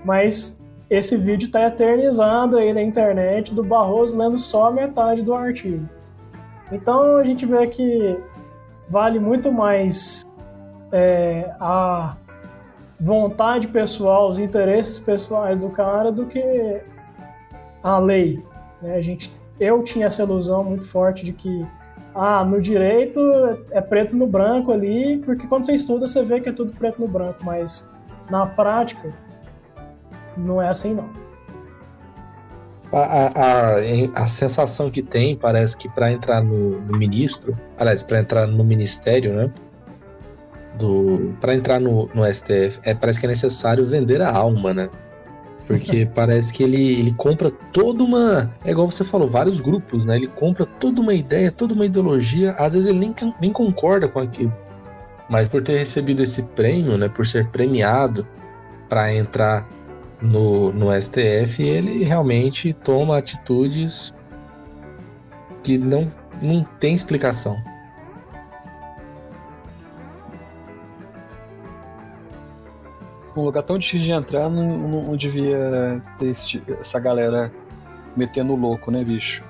Mas esse vídeo tá eternizado aí na internet do Barroso lendo só a metade do artigo. Então a gente vê que vale muito mais é, a vontade pessoal, os interesses pessoais do cara do que a lei. Né? A gente, eu tinha essa ilusão muito forte de que ah, no direito é preto no branco ali, porque quando você estuda você vê que é tudo preto no branco, mas na prática não é assim não. A, a, a, sensação que tem parece que para entrar no, no ministro, aliás, para entrar no ministério, né? do para entrar no, no STF, é, parece que é necessário vender a alma, né? Porque parece que ele, ele compra toda uma. É igual você falou, vários grupos, né? Ele compra toda uma ideia, toda uma ideologia. Às vezes ele nem, nem concorda com aquilo. Mas por ter recebido esse prêmio, né? Por ser premiado para entrar no, no STF, ele realmente toma atitudes que não, não tem explicação. um lugar tão difícil de entrar, não, não, devia ter essa galera metendo louco, né, bicho?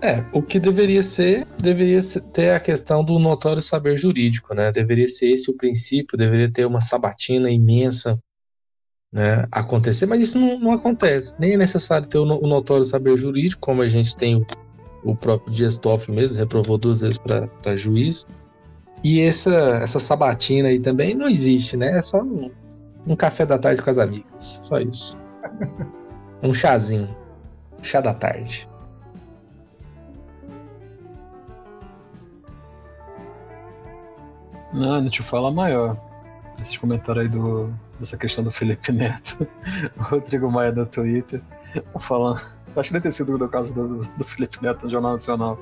É, o que deveria ser, deveria ter a questão do notório saber jurídico, né? Deveria ser esse o princípio, deveria ter uma sabatina imensa né, acontecer, mas isso não, não acontece. Nem é necessário ter o, notório saber jurídico, como a gente tem o, o próprio Dias Toffoli mesmo, reprovou duas vezes para juiz. E essa, essa sabatina aí também não existe, né? É só um, um café da tarde com as amigas. Só isso. um chazinho. Chá da tarde. Não, não te fala maior. Esse comentário aí do, dessa questão do Felipe Neto. O Rodrigo Maia do Twitter tá falando. Acho que deve ter sido do caso do, do Felipe Neto no Jornal Nacional.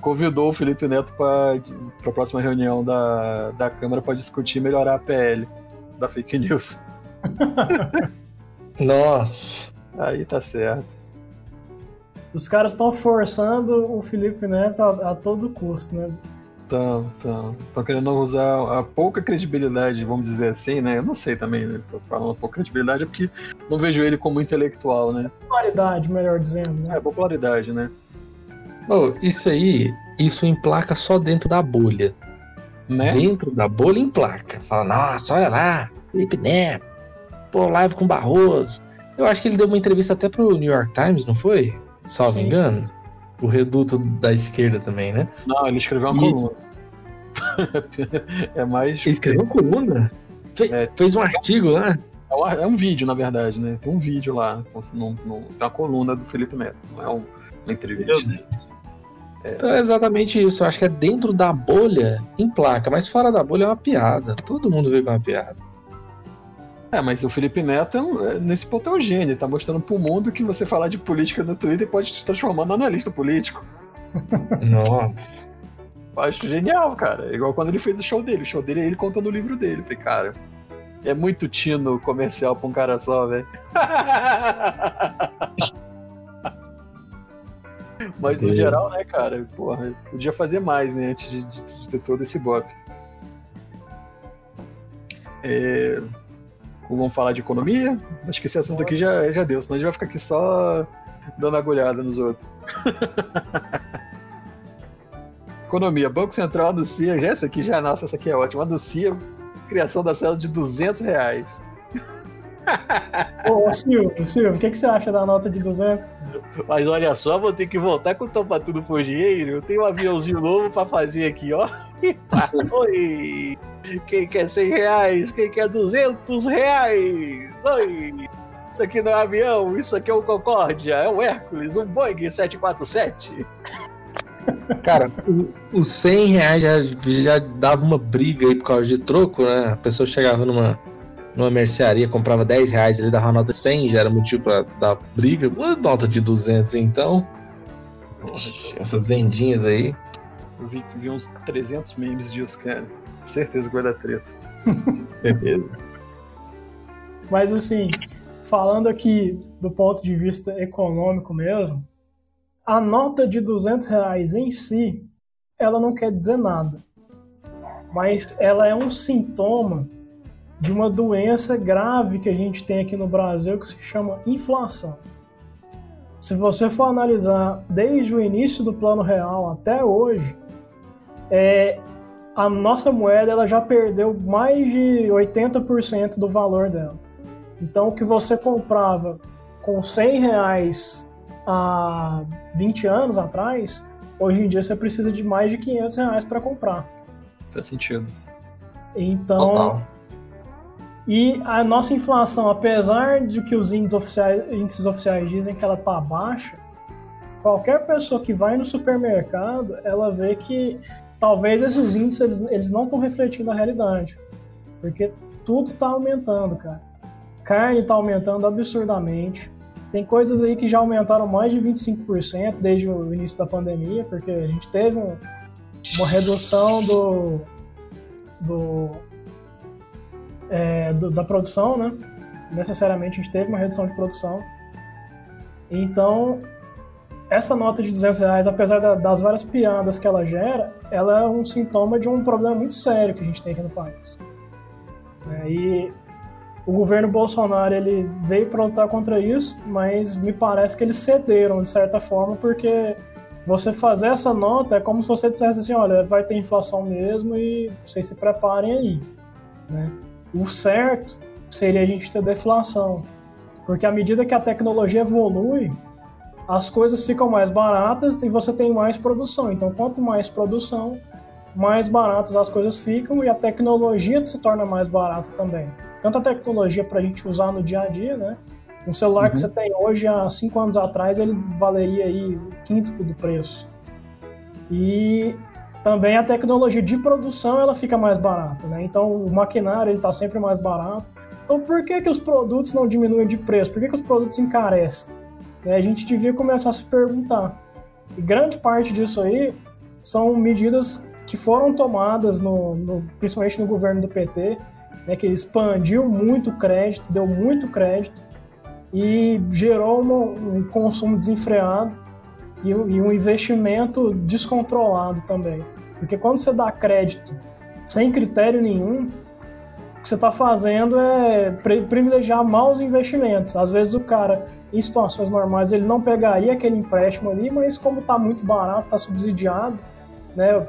Convidou o Felipe Neto para a próxima reunião da, da Câmara para discutir melhorar a PL da fake news. Nossa. Aí tá certo. Os caras estão forçando o Felipe Neto a, a todo custo, né? Estão, estão. Estão querendo usar a pouca credibilidade, vamos dizer assim, né? Eu não sei também, né? Tô falando pouca credibilidade é porque não vejo ele como intelectual, né? Popularidade, melhor dizendo, né? É, popularidade, né? Oh, isso aí, isso emplaca só dentro da bolha. Né? Dentro da bolha emplaca. Fala, nossa, olha lá, Felipe Neto, pô, live com Barroso. Eu acho que ele deu uma entrevista até pro New York Times, não foi? Salvo Sim. engano. O reduto da esquerda também, né? Não, ele escreveu uma E- coluna. é mais. Ele escreveu uma coluna. Fe- É. Fez um artigo lá. É um, é um vídeo, na verdade, né? Tem um vídeo lá, com- no, no, na coluna do Felipe Neto. Não é um- uma entrevista. Então é exatamente isso. Eu acho que é dentro da bolha emplaca, mas fora da bolha é uma piada. Todo mundo vê é uma piada. É, mas o Felipe Neto, é é- nesse ponto, é um gênio. Ele tá mostrando pro mundo que você falar de política no Twitter pode te transformar no analista político. Nossa. Eu acho genial, cara. É igual quando ele fez o show dele. O show dele é ele contando o livro dele. Eu falei, cara, é muito tino comercial pra um cara só, velho. Mas no Deus. geral, né, cara, porra, podia fazer mais, né, antes de, de- de ter todo esse bop. É, Vamos falar de economia? Acho que esse assunto aqui já, já deu, senão a gente vai ficar aqui só dando agulhada nos outros. Economia. Banco Central anuncia, já essa aqui já, nossa, essa aqui é ótima, anuncia criação da célula de 200 reais. Ô, Silvio, Silvio, o que, que você acha da nota de 200? Mas olha só, vou ter que voltar com o Topa Tudo por Dinheiro. Eu tenho um aviãozinho novo pra fazer aqui, ó. Oi! Quem quer 100 reais? Quem quer 200 reais? Oi! Isso aqui não é avião, isso aqui é um Concórdia, é um Hércules, um Boeing 747. Cara, o- os 100 reais já, já dava uma briga aí por causa de troco, né? A pessoa chegava numa, numa mercearia, comprava 10 reais, ele dava uma nota de 100, já era motivo pra dar briga. Uma nota de 200, então. Essas vendinhas aí. Eu vi, vi uns 300 memes disso, cara. Certeza que vai dar treta. Beleza. Mas assim, falando aqui do ponto de vista econômico mesmo, a nota de 200 reais em si, ela não quer dizer nada. Mas ela é um sintoma de uma doença grave que a gente tem aqui no Brasil que se chama inflação. Se você for analisar desde o início do Plano Real até hoje, é, a nossa moeda ela já perdeu mais de 80% do valor dela. Então, o que você comprava com 100 reais há 20 anos atrás, hoje em dia você precisa de mais de 500 reais para comprar. Faz sentido. Então, Total. e a nossa inflação, apesar de que os índices oficiais, índices oficiais dizem que ela está baixa, qualquer pessoa que vai no supermercado, ela vê que talvez esses índices eles, eles não estão refletindo a realidade. Porque tudo está aumentando, cara. Carne está aumentando absurdamente. Tem coisas aí que já aumentaram mais de 25% desde o início da pandemia, porque a gente teve um- uma redução do, do, é, do- da produção, né? Necessariamente a gente teve uma redução de produção. Então, essa nota de 200 reais, apesar da- das várias piadas que ela gera, ela é um sintoma de um problema muito sério que a gente tem aqui no país. É, e o governo Bolsonaro ele veio para lutar contra isso, mas me parece que eles cederam de certa forma, porque você fazer essa nota é como se você dissesse assim, olha, vai ter inflação mesmo e vocês se preparem aí. Né? O certo seria a gente ter deflação, porque à medida que a tecnologia evolui, as coisas ficam mais baratas e você tem mais produção. Então, quanto mais produção, mais baratas as coisas ficam e a tecnologia se torna mais barata também. Tanto a tecnologia para a gente usar no dia a dia, né? Um celular que Uhum. você tem hoje, há cinco anos atrás, ele valeria aí o quinto do preço. E também a tecnologia de produção ela fica mais barata, né? Então o maquinário ele está sempre mais barato. Então por que, que os produtos não diminuem de preço? Por que, que os produtos encarecem? É, a gente devia começar a se perguntar. E grande parte disso aí são medidas que foram tomadas, no, no principalmente no governo do PT, né, que expandiu muito crédito, deu muito crédito e gerou um consumo desenfreado e, e um investimento descontrolado também. Porque quando você dá crédito sem critério nenhum, o que você está fazendo é privilegiar maus investimentos. Às vezes o cara, em situações normais, ele não pegaria aquele empréstimo ali, mas como está muito barato, está subsidiado, né? O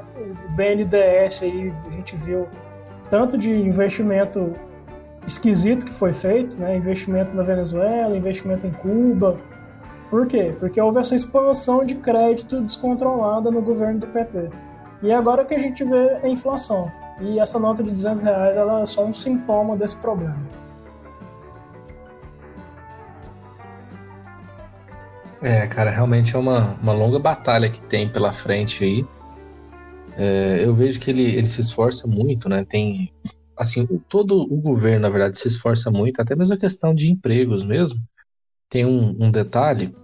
BNDES aí, a gente viu tanto de investimento esquisito que foi feito, né? Investimento na Venezuela, investimento em Cuba. Por quê? Porque houve essa expansão de crédito descontrolada no governo do PT. E agora que a gente vê a inflação. E essa nota de 200 reais ela é só um sintoma desse problema. É, cara, realmente é uma, uma longa batalha que tem pela frente aí. É, eu vejo que ele, ele se esforça muito, né? Tem, assim, todo o governo, na verdade, se esforça muito, até mesmo a questão de empregos mesmo. Tem um, um detalhe,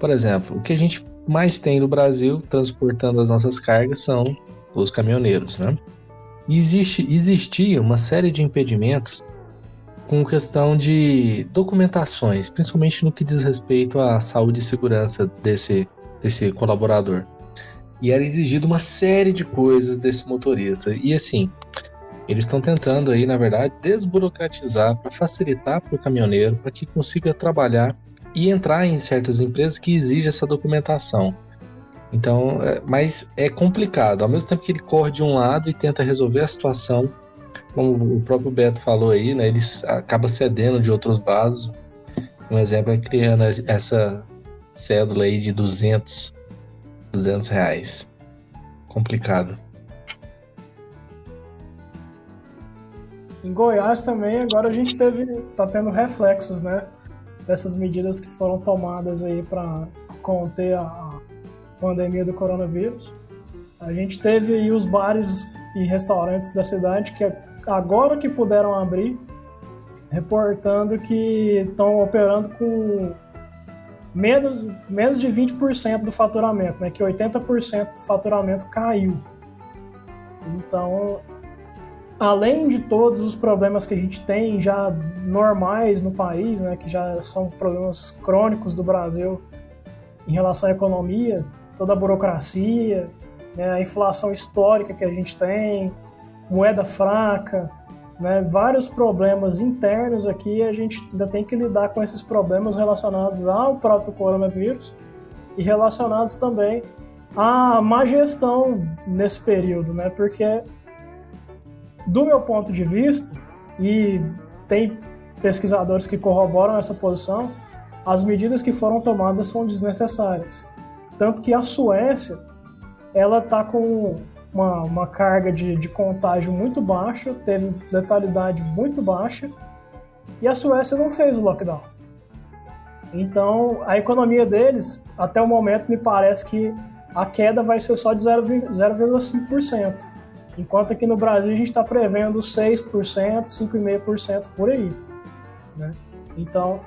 por exemplo, o que a gente mais tem no Brasil transportando as nossas cargas são os caminhoneiros, né? Existe, existia uma série de impedimentos com questão de documentações, principalmente no que diz respeito à saúde e segurança desse, desse colaborador. E era exigido uma série de coisas desse motorista. E assim, eles estão tentando aí, na verdade, desburocratizar para facilitar para o caminhoneiro, para que consiga trabalhar e entrar em certas empresas que exigem essa documentação. Então, é, mas é complicado. Ao mesmo tempo que ele corre de um lado e tenta resolver a situação, como o próprio Beto falou aí, né, ele acaba cedendo de outros lados. Um exemplo é criando essa cédula aí de 200, 200 reais. Complicado. Em Goiás também, agora a gente teve, tá tendo reflexos, né? Dessas medidas que foram tomadas aí para conter a, pandemia do coronavírus. A gente teve aí os bares e restaurantes da cidade que agora que puderam abrir, reportando que estão operando com menos, menos de 20% do faturamento, né? que 80% do faturamento caiu. Então, além de todos os problemas que a gente tem já normais no país, né, que já são problemas crônicos do Brasil em relação à economia, toda a burocracia, né, a inflação histórica que a gente tem, moeda fraca, né, vários problemas internos aqui, a gente ainda tem que lidar com esses problemas relacionados ao próprio coronavírus e relacionados também à má gestão nesse período, né, porque do meu ponto de vista, e tem pesquisadores que corroboram essa posição, as medidas que foram tomadas são desnecessárias. Tanto que a Suécia, ela está com uma, uma carga de, de contágio muito baixa, teve letalidade muito baixa, e a Suécia não fez o lockdown. Então, a economia deles, até o momento, me parece que a queda vai ser só de 0,5%. Enquanto aqui no Brasil a gente está prevendo 6%, 5,5% por aí. Né? Então,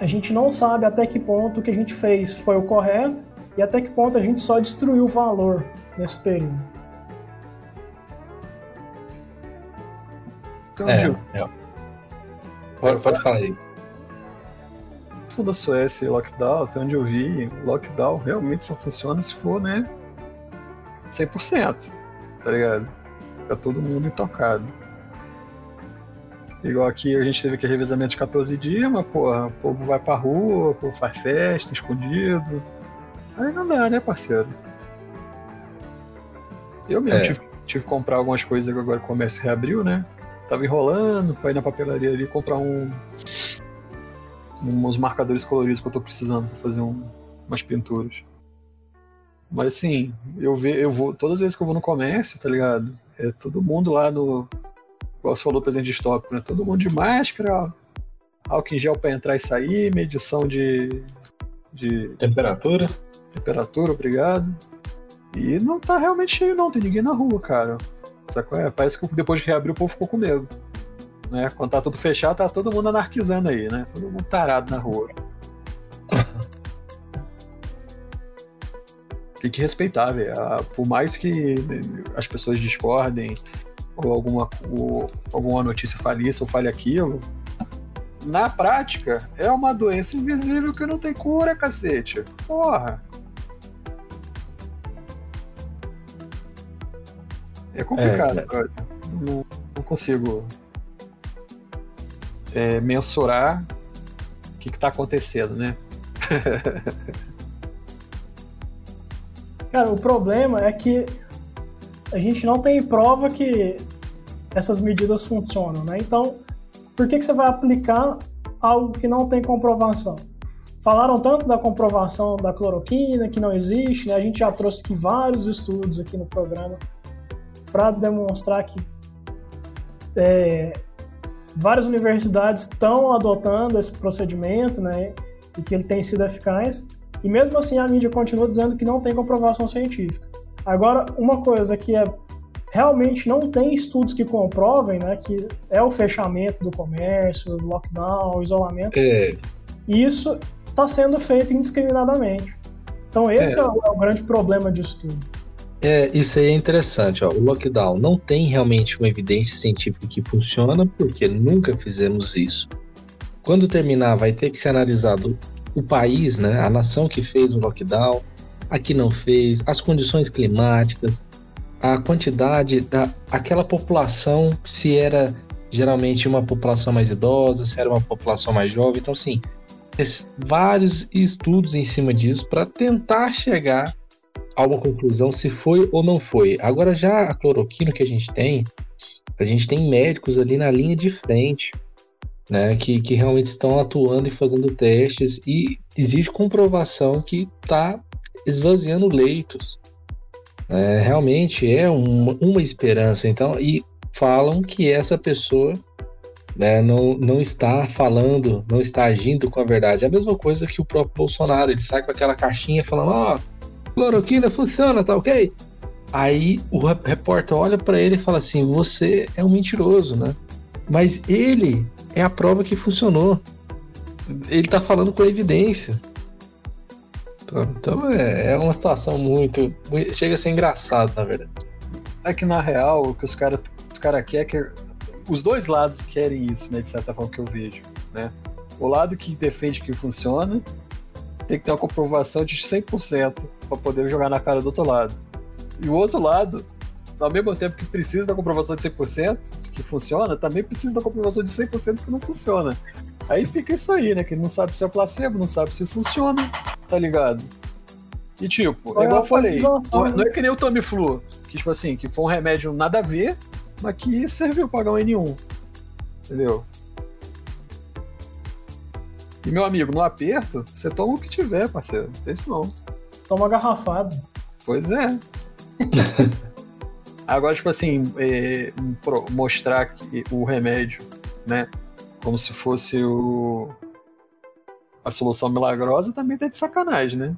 a gente não sabe até que ponto o que a gente fez foi o correto e até que ponto a gente só destruiu o valor nesse período. Então, é, é. Pode, pode falar aí. A da Suécia e lockdown, até onde eu vi, lockdown realmente só funciona se for, né? 100%, tá ligado? Fica todo mundo intocado. Igual aqui a gente teve aquele revezamento de 14 dias, mas porra, o povo vai pra rua, o povo faz festa, escondido. Aí não dá, né, parceiro? Eu mesmo é. tive, tive que comprar algumas coisas que agora o comércio reabriu, né? Tava enrolando pra ir na papelaria ali comprar um. uns marcadores coloridos que eu tô precisando pra fazer um, umas pinturas. Mas assim, eu, ve, eu vou. Todas as vezes que eu vou no comércio, tá ligado? É todo mundo lá no. Igual você falou presente histórico, né? Todo mundo de máscara, álcool em gel pra entrar e sair, medição de. de temperatura temperatura, obrigado. E não tá realmente cheio, não, tem ninguém na rua, cara. Sacou? É, parece que depois que reabriu o povo ficou com medo. Né? Quando tá tudo fechado, tá todo mundo anarquizando aí, né? Todo mundo tarado na rua. tem que respeitar, velho. Por mais que as pessoas discordem, ou alguma, ou alguma notícia fale isso ou fale aquilo, na prática, é uma doença invisível que não tem cura, cacete. Porra. É complicado, é, não, não, consigo é, mensurar o que, está acontecendo, né? Cara, o problema é que a gente não tem prova que essas medidas funcionam, né? Então, por que, que você vai aplicar algo que não tem comprovação? Falaram tanto da comprovação da cloroquina, que não existe, né? A gente já trouxe aqui vários estudos aqui no programa para demonstrar que é, várias universidades estão adotando esse procedimento, né? E que ele tem sido eficaz. E mesmo assim a mídia continua dizendo que não tem comprovação científica. Agora, uma coisa que é realmente não tem estudos que comprovem, né, que é o fechamento do comércio, lockdown, isolamento. É. E isso está sendo feito indiscriminadamente. Então esse é, é, o, é o, grande problema disso tudo. É, isso aí é interessante, ó. O lockdown não tem realmente uma evidência científica que funciona, porque nunca fizemos isso. Quando terminar, vai ter que ser analisado o país, né, a nação que fez o lockdown, a que não fez, as condições climáticas, a quantidade da aquela população, se era geralmente uma população mais idosa, se era uma população mais jovem. Então, assim, vários estudos em cima disso para tentar chegar a uma conclusão se foi ou não foi. Agora, já a cloroquina que a gente tem, a gente tem médicos ali na linha de frente, né, que, que realmente estão atuando e fazendo testes e existe comprovação que está esvaziando leitos. É, realmente é uma, uma esperança. Então, e falam que essa pessoa né, não, não está falando, não está agindo com a verdade. É a mesma coisa que o próprio Bolsonaro, ele sai com aquela caixinha falando: Ó, oh, cloroquina funciona, tá ok? Aí o repórter olha para ele e fala assim: Você é um mentiroso, né? Mas ele é a prova que funcionou. Ele tá falando com evidência. Então é, é uma situação muito, muito, Chega a ser engraçado, na verdade. É que na real, o que os caras os cara querem é que. Os dois lados querem isso, né? De certa forma que eu vejo. Né? O lado que defende que funciona tem que ter uma comprovação de 100% para poder jogar na cara do outro lado. E o outro lado, ao mesmo tempo que precisa da comprovação de 100% que funciona, também precisa da comprovação de 100% que não funciona. Aí fica isso aí, né? Que não sabe se é placebo, não sabe se funciona, tá ligado? E tipo, é igual eu falei, não é, não é que nem o Tamiflu, que tipo assim, que foi um remédio nada a ver, mas que serviu pra H1N1. Entendeu? E meu amigo, no aperto, você toma o que tiver, parceiro. Não tem isso não. Toma garrafado. Pois é. Agora, tipo assim, é, mostrar que o remédio, né? como se fosse o a solução milagrosa, também tá de sacanagem, né?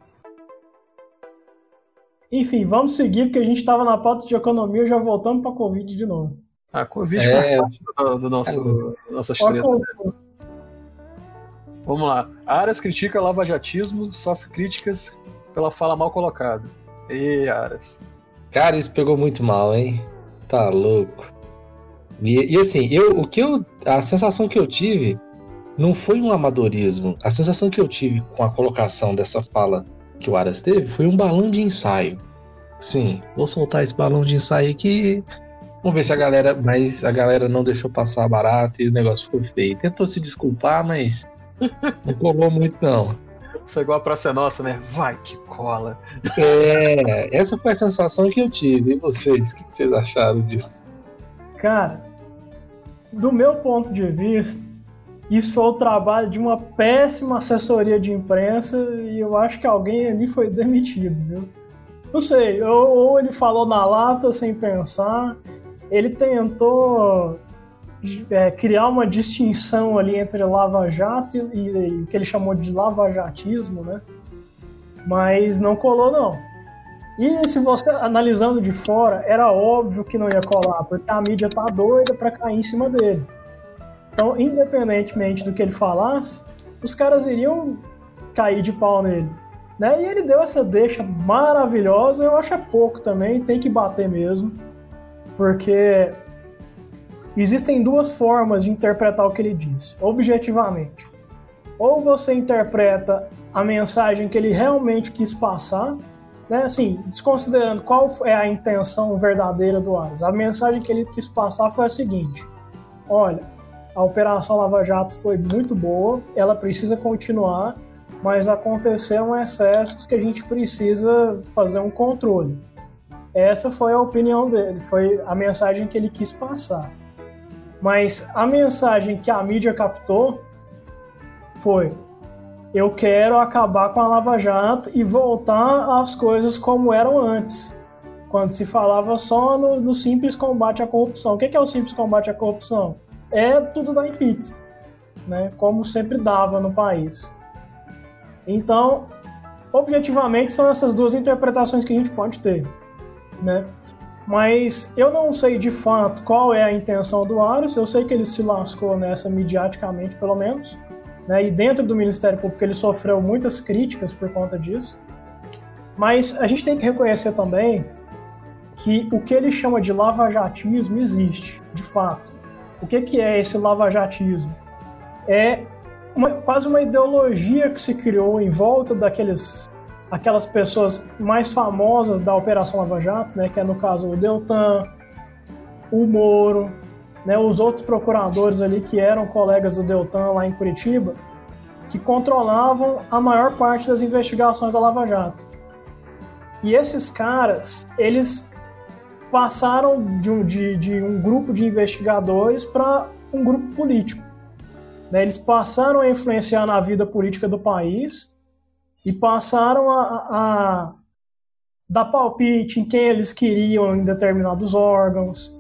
Enfim, vamos seguir, porque a gente estava na pauta de economia e já voltamos para a Covid de novo. A Covid é parte do, do nosso, é. nossa treta. Né? Vamos lá. Aras critica lavajatismo, sofre críticas pela fala mal colocada. E Aras. Cara, isso pegou muito mal, hein? Tá louco. E, e, assim, eu, o que eu, a sensação que eu tive não foi um amadorismo. A sensação que eu tive com a colocação dessa fala que o Aras teve foi um balão de ensaio. Sim, vou soltar esse balão de ensaio aqui. Vamos ver se a galera. Mas a galera não deixou passar barato e o negócio ficou feio. Tentou se desculpar, mas não colou muito, não. Isso é igual a Praça Nossa, né? Vai que cola. É, essa foi a sensação que eu tive. E vocês? O que vocês acharam disso? Cara, do meu ponto de vista, isso foi o trabalho de uma péssima assessoria de imprensa e eu acho que alguém ali foi demitido, viu? Não sei, ou, ele falou na lata sem pensar, ele tentou é, criar uma distinção ali entre lava-jato e, e, o que ele chamou de lava-jatismo, né? Mas não colou, não. E se você analisando de fora, era óbvio que não ia colar, porque a mídia tá doida para cair em cima dele. Então, independentemente do que ele falasse, os caras iriam cair de pau nele. Né? E ele deu essa deixa maravilhosa, eu acho é pouco também, tem que bater mesmo, porque existem duas formas de interpretar o que ele disse, objetivamente. Ou você interpreta a mensagem que ele realmente quis passar, né? Assim, desconsiderando qual é a intenção verdadeira do Aras. A mensagem que ele quis passar foi a seguinte: olha, a Operação Lava Jato foi muito boa, ela precisa continuar, mas aconteceram excessos que a gente precisa fazer um controle. Essa foi a opinião dele, foi a mensagem que ele quis passar. Mas a mensagem que a mídia captou foi: eu quero acabar com a Lava Jato e voltar às coisas como eram antes, quando se falava só no, no simples combate à corrupção. O que é o simples combate à corrupção? É tudo da pizza, né? Como sempre dava no país. Então, objetivamente, são essas duas interpretações que a gente pode ter, né? Mas eu não sei de fato qual é a intenção do Aras, eu sei que ele se lascou nessa mediaticamente, pelo menos. Né? E dentro do Ministério Público ele sofreu muitas críticas por conta disso. Mas a gente tem que reconhecer também que o que ele chama de lavajatismo existe, de fato. O que, que é esse lavajatismo? É uma, quase uma ideologia que se criou em volta daqueles aquelas pessoas mais famosas da Operação Lava Jato, né, que é no caso o Deltan, o Moro, né, os outros procuradores ali que eram colegas do Deltan lá em Curitiba, que controlavam a maior parte das investigações da Lava Jato. E esses caras, eles passaram de um, de, de um grupo de investigadores para um grupo político. Né? Eles passaram a influenciar na vida política do país e passaram a, a dar palpite em quem eles queriam em determinados órgãos,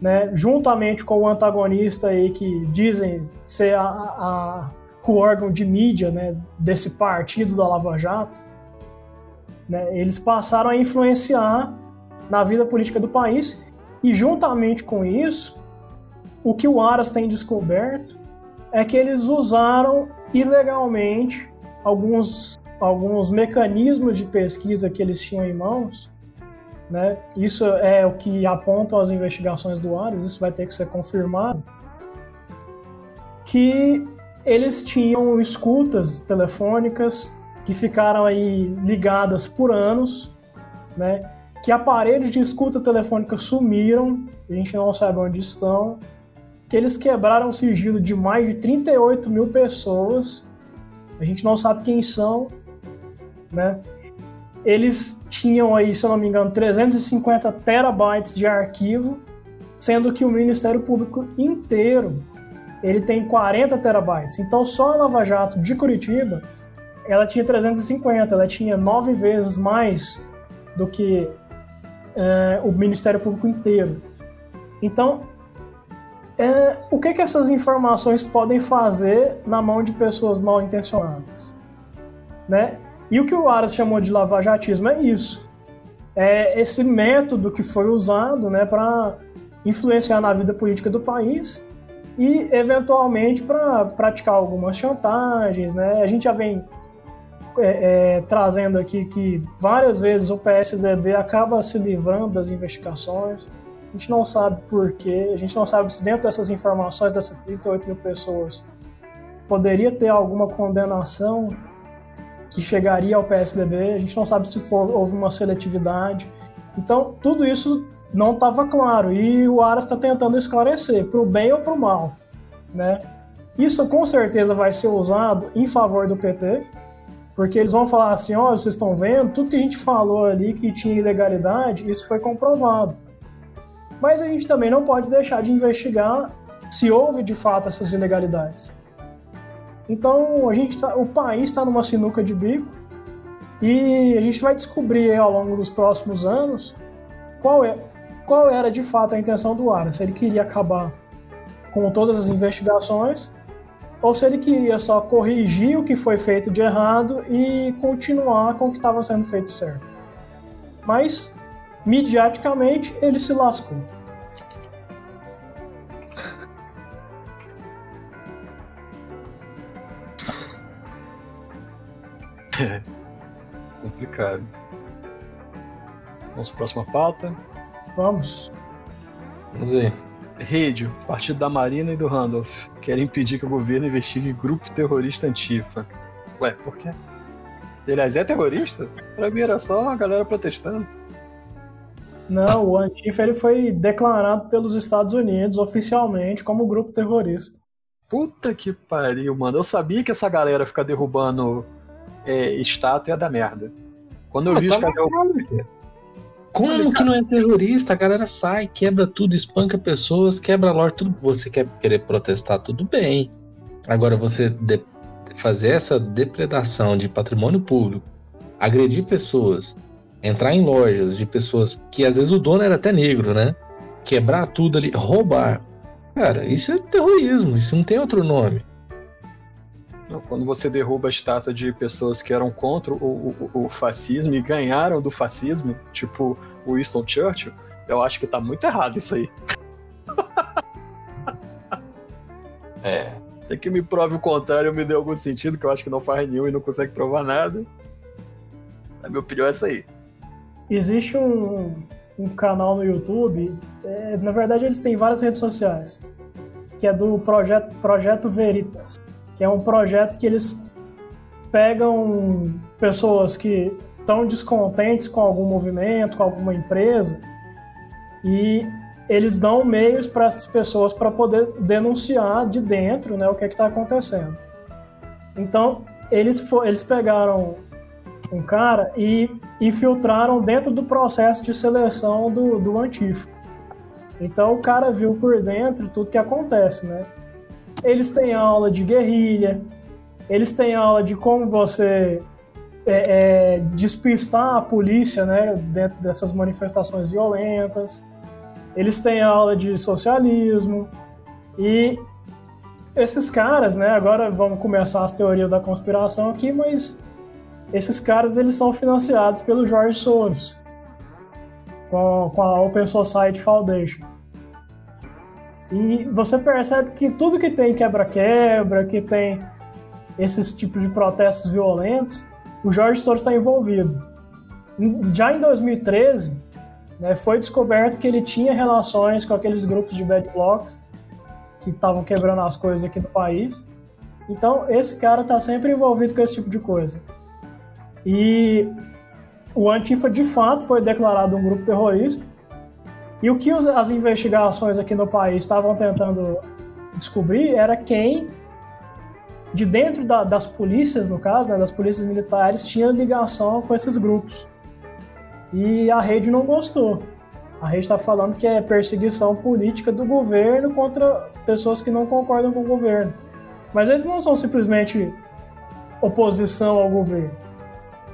né, juntamente com o antagonista aí que dizem ser a, a, o órgão de mídia né, desse partido da Lava Jato, né, eles passaram a influenciar na vida política do país e juntamente com isso, o que o Aras tem descoberto é que eles usaram ilegalmente alguns, alguns mecanismos de pesquisa que eles tinham em mãos né? Isso é o que apontam as investigações do Ares, isso vai ter que ser confirmado. Que eles tinham escutas telefônicas que ficaram aí ligadas por anos, né? Que aparelhos de escuta telefônica sumiram, a gente não sabe onde estão, que eles quebraram o sigilo de mais de 38 mil pessoas, a gente não sabe quem são, né? eles tinham aí, se eu não me engano, 350 terabytes de arquivo, sendo que o Ministério Público inteiro ele tem 40 terabytes. Então só a Lava Jato de Curitiba ela tinha 350, ela tinha nove vezes mais do que é, o Ministério Público inteiro. Então, é, o que, que essas informações podem fazer na mão de pessoas mal intencionadas? Né? E o que o Aras chamou de lavajatismo é isso. É esse método que foi usado né, para influenciar na vida política do país e, eventualmente, para praticar algumas chantagens. Né? A gente já vem é, é, trazendo aqui que várias vezes o PSDB acaba se livrando das investigações. A gente não sabe por quê, a gente não sabe se dentro dessas informações, dessas 38 mil pessoas, poderia ter alguma condenação que chegaria ao PSDB, a gente não sabe se for, houve uma seletividade. Então, tudo isso não estava claro e o Aras está tentando esclarecer, para o bem ou para o mal. Né? Isso com certeza vai ser usado em favor do PT, porque eles vão falar assim: olha, vocês estão vendo, tudo que a gente falou ali que tinha ilegalidade, isso foi comprovado. Mas a gente também não pode deixar de investigar se houve de fato essas ilegalidades. Então a gente tá, o país está numa sinuca de bico e a gente vai descobrir ao longo dos próximos anos qual é qual era de fato a intenção do Ara, se ele queria acabar com todas as investigações ou se ele queria só corrigir o que foi feito de errado e continuar com o que estava sendo feito certo. Mas, midiaticamente, ele se lascou. É. Complicado. Vamos para a próxima pauta. Vamos. Vamos ver. Rede, partido da Marina e do Randolph, querem impedir que o governo investigue grupo terrorista antifa. Ué, por quê? Aliás, é terrorista? Pra mim era só uma galera protestando. Não, o Antifa ele foi declarado pelos Estados Unidos oficialmente como grupo terrorista. Puta que pariu, mano. Eu sabia que essa galera ficar derrubando é, estátua ia dar merda. Quando eu Ah, vi tá os caras. Como que não é terrorista? A galera sai, quebra tudo, espanca pessoas, quebra lore, tudo. Você quer querer protestar, tudo bem. Agora, você de- fazer essa depredação de patrimônio público, agredir pessoas, entrar em lojas de pessoas que às vezes o dono era até negro, né? Quebrar tudo ali, roubar. Cara, isso é terrorismo, isso não tem outro nome. Quando você derruba a estátua de pessoas que eram contra o, o- o fascismo e ganharam do fascismo, tipo o Winston Churchill, eu acho que tá muito errado isso aí. É. Tem que me prove o contrário, me dê algum sentido, que eu acho que não faz nenhum e não consegue provar nada. A minha opinião é essa aí. Existe um, um canal no YouTube, é, na verdade eles têm várias redes sociais, que é do projeto, projeto Veritas, que é um projeto que eles pegam pessoas que estão descontentes com algum movimento, com alguma empresa, e eles dão meios para essas pessoas para poder denunciar de dentro né, o que é está acontecendo. Então, eles, eles pegaram um cara e infiltraram dentro do processo de seleção do, do Antifa. Então o cara viu por dentro tudo que acontece, né? Eles têm aula de guerrilha, eles têm aula de como você é, é, despistar a polícia, né? Dentro dessas manifestações violentas. Eles têm aula de socialismo e esses caras, né? Agora vamos começar as teorias da conspiração aqui, mas esses caras eles são financiados pelo George Soros com, com a Open Society Foundation. E você percebe que tudo que tem quebra-quebra, que tem esses tipos de protestos violentos, o George Soros está envolvido. Já em 2013, né, foi descoberto que ele tinha relações com aqueles grupos de bad blocks que estavam quebrando as coisas aqui no país. Então, esse cara está sempre envolvido com esse tipo de coisa. E o Antifa de fato foi declarado um grupo terrorista. E o que as investigações aqui no país estavam tentando descobrir era quem, de dentro da- das polícias, no caso, né, das polícias militares, tinha ligação com esses grupos. E a rede não gostou. A rede está falando que é perseguição política do governo contra pessoas que não concordam com o governo. Mas eles não são simplesmente oposição ao governo.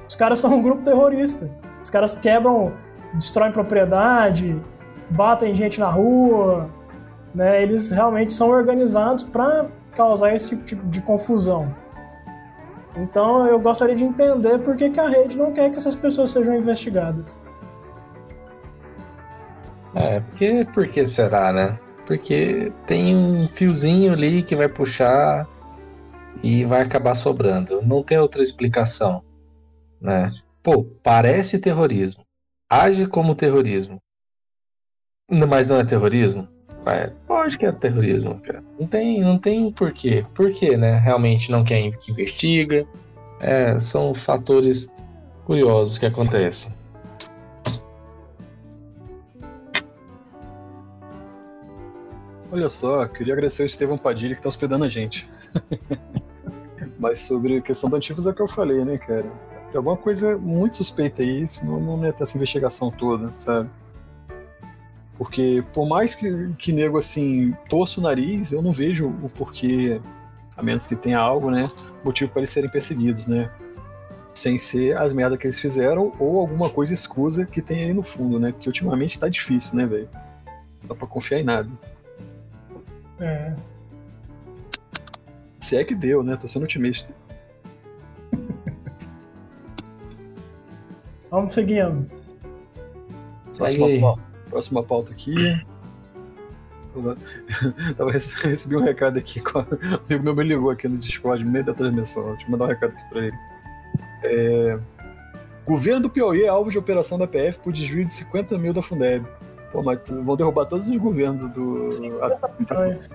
Os caras são um grupo terrorista. Os caras quebram, destroem propriedade, batem gente na rua, né? Eles realmente são organizados para causar esse tipo de- de confusão. Então eu gostaria de entender por que, que a rede não quer que essas pessoas sejam investigadas. É, porque, por que será, né? Porque tem um fiozinho ali que vai puxar e vai acabar sobrando. Não tem outra explicação, né? Pô, parece terrorismo. Age como terrorismo. Mas não é terrorismo? É, lógico que é terrorismo, cara. Não tem, não tem porquê. Por que, né? Realmente não quer que investiga. É, são fatores curiosos que acontecem. Olha só, queria agradecer o Estevão Padilha que tá hospedando a gente. Mas sobre a questão do Antifas é o que eu falei, né, cara? Tem alguma coisa muito suspeita aí, senão não ia ter essa investigação toda, sabe? Porque por mais que, que nego assim torça o nariz, eu não vejo o porquê, a menos que tenha algo, né? Motivo para eles serem perseguidos, né? Sem ser as merdas que eles fizeram ou alguma coisa escusa que tem aí no fundo, né? Porque ultimamente tá difícil, né, velho? Não dá pra confiar em nada. É. Se é que deu, né? Tô sendo otimista. Vamos seguindo. Próxima pauta, próxima pauta aqui. Eu recebi um recado aqui. Um amigo meu me ligou aqui no Discord no meio da transmissão. Deixa eu mandar um recado aqui pra ele. É... Governo do Piauí é alvo de operação da PF por desvio de 50 mil da Fundeb. Pô, mas vão derrubar todos os governos do. 50 milhões.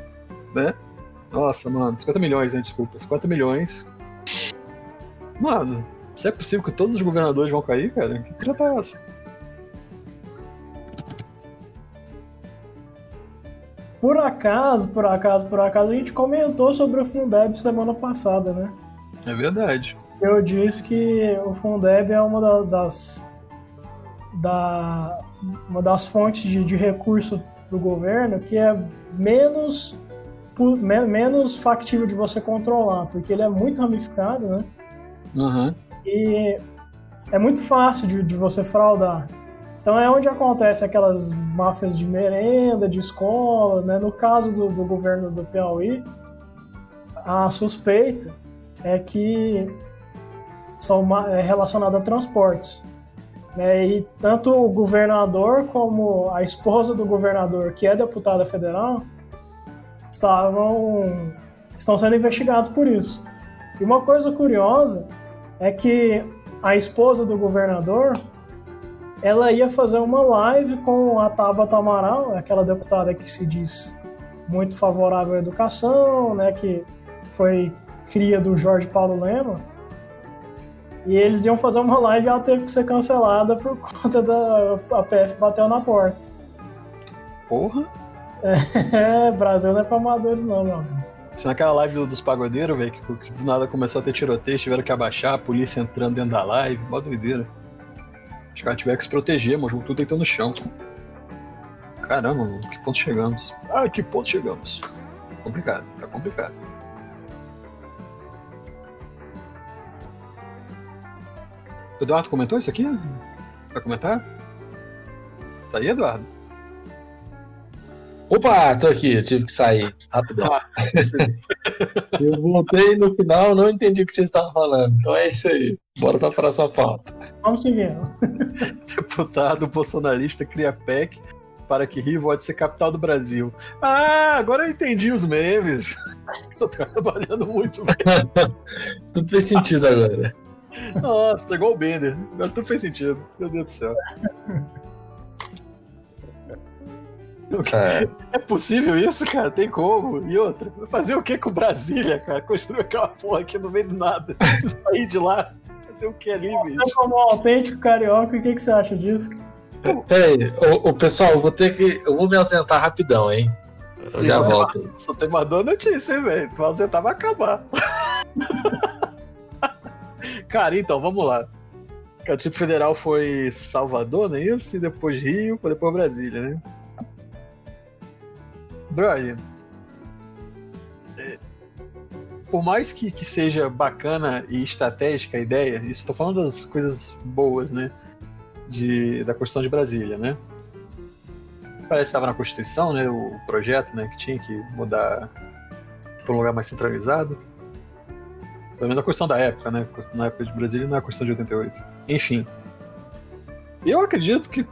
Né? Nossa, mano, 50 milhões, né? Desculpa. 50 milhões. Mano, se é possível que todos os governadores vão cair, cara? Que treta é essa? Por acaso, por acaso, por acaso, a gente comentou sobre o Fundeb semana passada, né? É verdade. Eu disse que o Fundeb é uma das, da, uma das fontes de, de recurso do governo que é menos, menos factível de você controlar, porque ele é muito ramificado, né? Uhum. E é muito fácil de, de você fraudar. Então é onde acontece aquelas máfias de merenda, de escola, né? No caso do, do governo do Piauí, a suspeita é que são é relacionada a transportes. Né? E tanto o governador como a esposa do governador, que é deputada federal, estavam estão sendo investigados por isso. E uma coisa curiosa é que a esposa do governador ela ia fazer uma live com a Tabata Amaral, aquela deputada que se diz muito favorável à educação, né, que foi cria do Jorge Paulo Lema. E eles iam fazer uma live e ela teve que ser cancelada por conta da a PF bateu na porta. Porra! É, Brasil não é pra amadores não, meu Isso naquela live dos pagodeiros, velho, que, que, do nada começou a ter tiroteio, tiveram que abaixar, a polícia entrando dentro da live, mó doideira. Os caras tiveram que se proteger, mas tudo deitando no chão. Caramba, que ponto chegamos? Ah, que ponto chegamos? Complicado, tá complicado. O Eduardo comentou isso aqui? Vai comentar? Tá aí, Eduardo? Opa, tô aqui, eu tive que sair rapidão. Ah, eu voltei no final, não entendi o que você estava falando. Então é isso aí. Bora pra próxima pauta. Vamos seguir. Deputado bolsonarista cria PEC para que Rio volte ser capital do Brasil. Ah, agora eu entendi os memes. Tô trabalhando muito. tudo fez sentido agora. Nossa, tá igual o Bender. Tudo fez sentido. Meu Deus do céu. É. é. possível isso, cara? Tem como? E outra, fazer o que com Brasília, cara? Construir aquela porra aqui no meio do nada. Se sair de lá, fazer o que ali, bicho? Você como um autêntico carioca, o que, que você acha disso? Peraí, o, o pessoal, vou ter que. Eu vou me ausentar rapidão, hein? Eu já volto. Só tem uma boa notícia, hein, velho? Tu vai ausentar, vai acabar. cara, então, vamos lá. O Distrito Federal foi Salvador, não é isso? E depois Rio, depois Brasília, né? Brother, é, por mais que, que seja bacana e estratégica a ideia, isso estou falando das coisas boas, né? De, da Constituição de Brasília, né? Parece que estava na Constituição, né? O projeto, né? Que tinha que mudar para um lugar mais centralizado. Pelo menos a Constituição da época, né? Na época de Brasília, não é a Constituição de 88. Enfim. Eu acredito que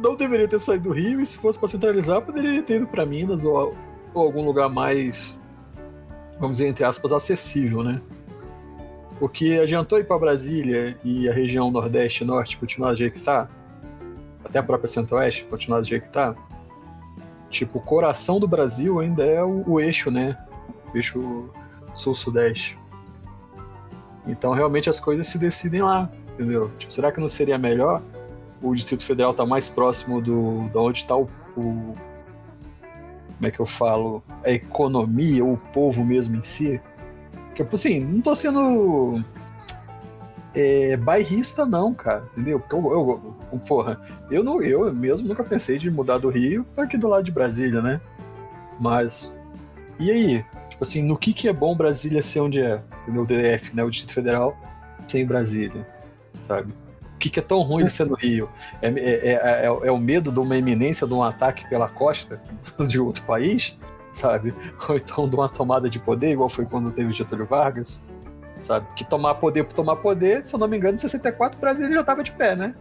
não deveria ter saído do Rio e se fosse para centralizar, poderia ter ido para Minas ou, ou, algum lugar mais, vamos dizer, entre aspas, acessível, né? Porque adiantou ir para Brasília e a região Nordeste e Norte continuar do jeito que tá, até a própria Centro-Oeste continuar do jeito que tá. Tipo, o coração do Brasil ainda é o, o eixo, né? O eixo Sul-Sudeste. Então realmente as coisas se decidem lá, entendeu? Tipo, será que não seria melhor o Distrito Federal está mais próximo do, de onde está o, o, Como é que eu falo? A economia, o povo mesmo em si. Porque, assim, não estou sendo. É, bairrista, não, cara, entendeu? Porque eu, eu, porra, eu, não, eu mesmo nunca pensei de mudar do Rio para aqui do lado de Brasília, né? Mas. E aí? Tipo assim, no que, que é bom Brasília ser onde é? Entendeu? O DF, né? O Distrito Federal sem Brasília, sabe? Que, que é tão ruim de ser no Rio? É, é, é, é, o medo de uma iminência de um ataque pela costa de outro país, sabe? Ou então de uma tomada de poder, igual foi quando teve Getúlio Vargas, sabe? Que tomar poder por tomar poder, se eu não me engano, em 64 o Brasil já estava de pé, né?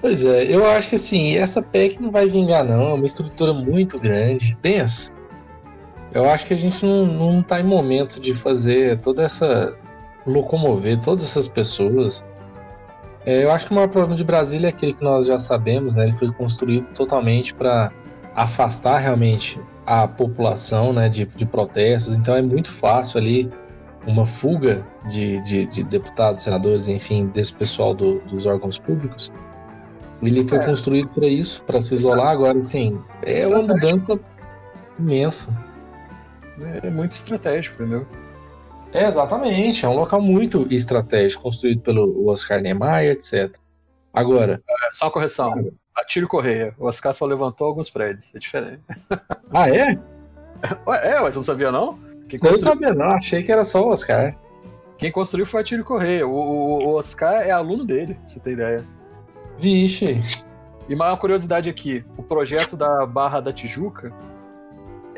Pois é, eu acho que assim, essa PEC não vai vingar, não. É uma estrutura muito grande. Pensa. Eu acho que a gente não, não tá em momento de fazer toda essa. Locomover todas essas pessoas. É, eu acho que o maior problema de Brasília é aquele que nós já sabemos, né? Ele foi construído totalmente para afastar realmente a população né, de, de protestos. Então é muito fácil ali uma fuga de, de, de deputados, senadores, enfim, desse pessoal do, dos órgãos públicos. Ele foi é. construído para isso, para se isolar. Agora, sim, é uma mudança imensa. É muito estratégico, entendeu? É, exatamente. É um local muito estratégico, construído pelo Oscar Niemeyer, etc. Agora. É, só uma correção. Atire Correia. O Oscar só levantou alguns prédios. É diferente. Ah, é? Ué, é, mas você não sabia, não? Quem construiu... Eu sabia, não. Achei que era só o Oscar. Quem construiu foi Atire Correia. O, o, o Oscar é aluno dele, pra você ter ideia. Vixe. E uma curiosidade aqui: o projeto da Barra da Tijuca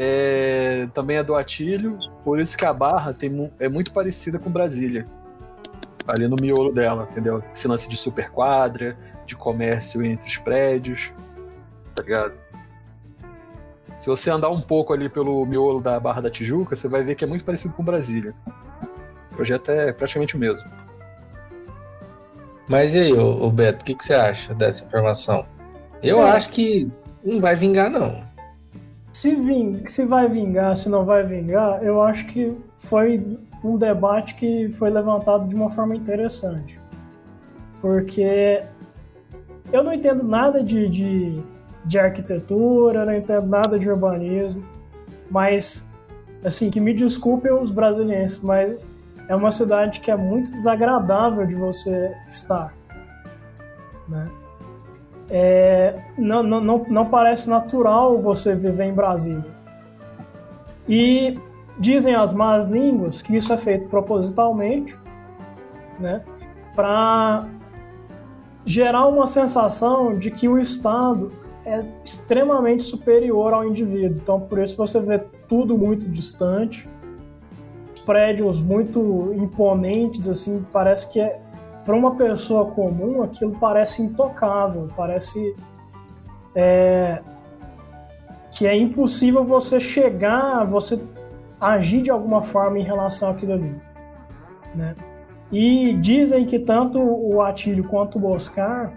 é, também é do Atílio, por isso que a Barra tem, é muito parecida com Brasília. Ali no miolo dela, entendeu? Esse lance de superquadra, de comércio entre os prédios, tá ligado? Se você andar um pouco ali pelo miolo da Barra da Tijuca, você vai ver que é muito parecido com Brasília. O projeto é praticamente o mesmo. Mas e aí, ô, Beto, o que, que, você acha dessa informação? Eu é. acho que não vai vingar, não. Se, ving, se vai vingar, se não vai vingar, eu acho que foi um debate que foi levantado de uma forma interessante. Porque eu não entendo nada de, de, de arquitetura, não entendo nada de urbanismo, mas, assim, que me desculpem os brasileiros, mas é uma cidade que é muito desagradável de você estar. Né? É, não, não, não, parece natural você viver em Brasília. E dizem as más línguas que isso é feito propositalmente, né, para gerar uma sensação de que o Estado é extremamente superior ao indivíduo. Então, por isso você vê tudo muito distante, prédios muito imponentes, assim, parece que é para uma pessoa comum aquilo parece intocável, parece é, que é impossível você chegar, você agir de alguma forma em relação àquilo ali, né? E dizem que tanto o Atílio quanto o Boscar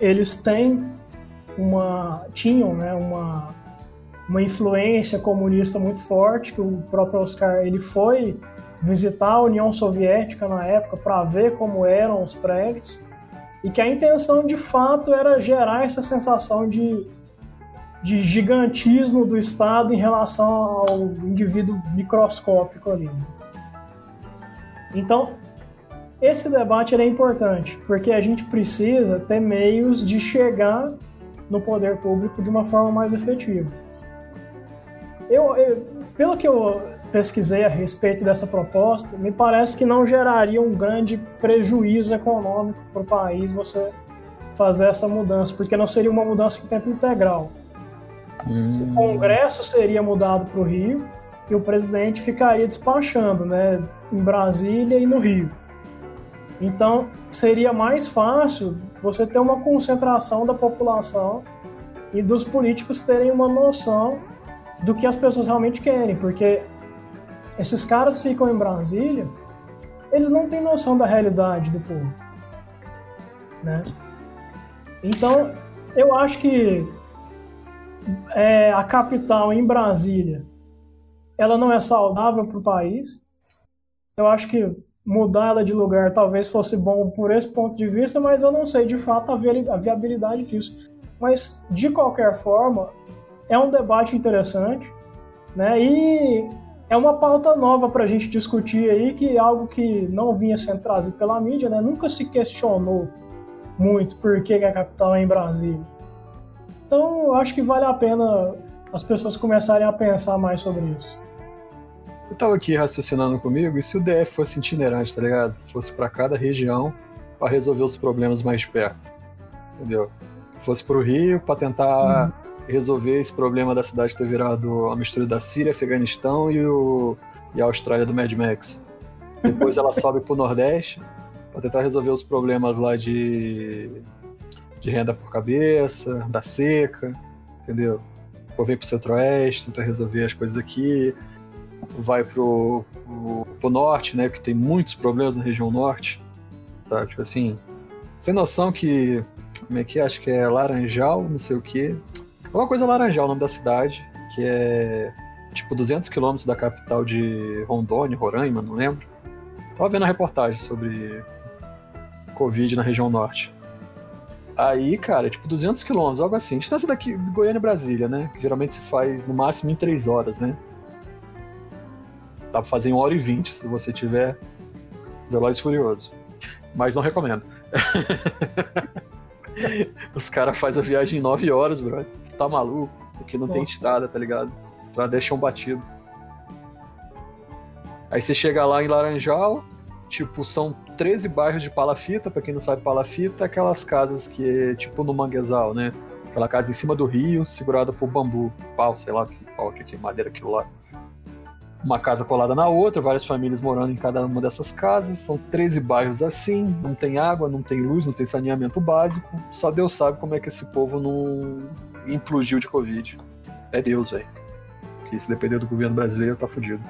eles têm uma tinham, né, uma uma influência comunista muito forte, que o próprio Oscar ele foi visitar a União Soviética na época para ver como eram os prédios e que a intenção de fato era gerar essa sensação de, de gigantismo do Estado em relação ao indivíduo microscópico ali. Então, esse debate é importante, porque a gente precisa ter meios de chegar no poder público de uma forma mais efetiva. Eu, eu, pelo que eu pesquisei a respeito dessa proposta, me parece que não geraria um grande prejuízo econômico para o país você fazer essa mudança, porque não seria uma mudança em tempo integral. Hum. O Congresso seria mudado para o Rio e o presidente ficaria despachando, né, em Brasília e no Rio. Então, seria mais fácil você ter uma concentração da população e dos políticos terem uma noção do que as pessoas realmente querem, porque esses caras ficam em Brasília, eles não têm noção da realidade do povo, né? Então, eu acho que é, a capital em Brasília, ela não é saudável para o país. Eu acho que mudar ela de lugar talvez fosse bom por esse ponto de vista, mas eu não sei de fato a viabilidade disso. Mas de qualquer forma, é um debate interessante, né? E é uma pauta nova para a gente discutir aí, que é algo que não vinha sendo trazido pela mídia, né? Nunca se questionou muito por que a capital é em Brasília. Então, acho que vale a pena as pessoas começarem a pensar mais sobre isso. Eu tava aqui raciocinando comigo, e se o DF fosse itinerante, tá ligado? Fosse para cada região para resolver os problemas mais perto. Entendeu? Fosse pro Rio para tentar uhum resolver esse problema da cidade ter virado a mistura da Síria, Afeganistão e, o, e a Austrália do Mad Max. Depois ela sobe pro Nordeste para tentar resolver os problemas lá de de renda por cabeça, da seca, entendeu? Ou vem pro centro-oeste, tenta resolver as coisas aqui, vai pro, pro, pro, norte, né? Que tem muitos problemas na região norte. Tá? Tipo assim. Sem noção que. Como é que é? Acho que é Laranjal, não sei o que. Uma coisa Laranjal, o nome da cidade, que é tipo 200 quilômetros da capital de Rondônia, Roraima, não lembro. Tava vendo a reportagem sobre Covid na região norte. Aí, cara, é tipo 200 quilômetros, algo assim. Distância daqui de Goiânia e Brasília, né? Geralmente se faz no máximo em 3 horas, né? Dá pra fazer em 1 hora e 20 se você tiver Veloz e Furioso. Mas não recomendo. Os caras fazem a viagem em 9 horas, bro. Tá maluco? Porque não Nossa. tem estrada, tá ligado? Pra deixar um batido. Aí você chega lá em Laranjal, tipo, são 13 bairros de palafita, para quem não sabe palafita, aquelas casas que é tipo no manguezal, né? Aquela casa em cima do rio, segurada por bambu, pau, sei lá que pau que, que madeira aquilo lá. Uma casa colada na outra, várias famílias morando em cada uma dessas casas. São 13 bairros assim, não tem água, não tem luz, não tem saneamento básico. Só Deus sabe como é que esse povo não implodiu de Covid. É Deus, velho. Que se depender do governo brasileiro, tá fudido.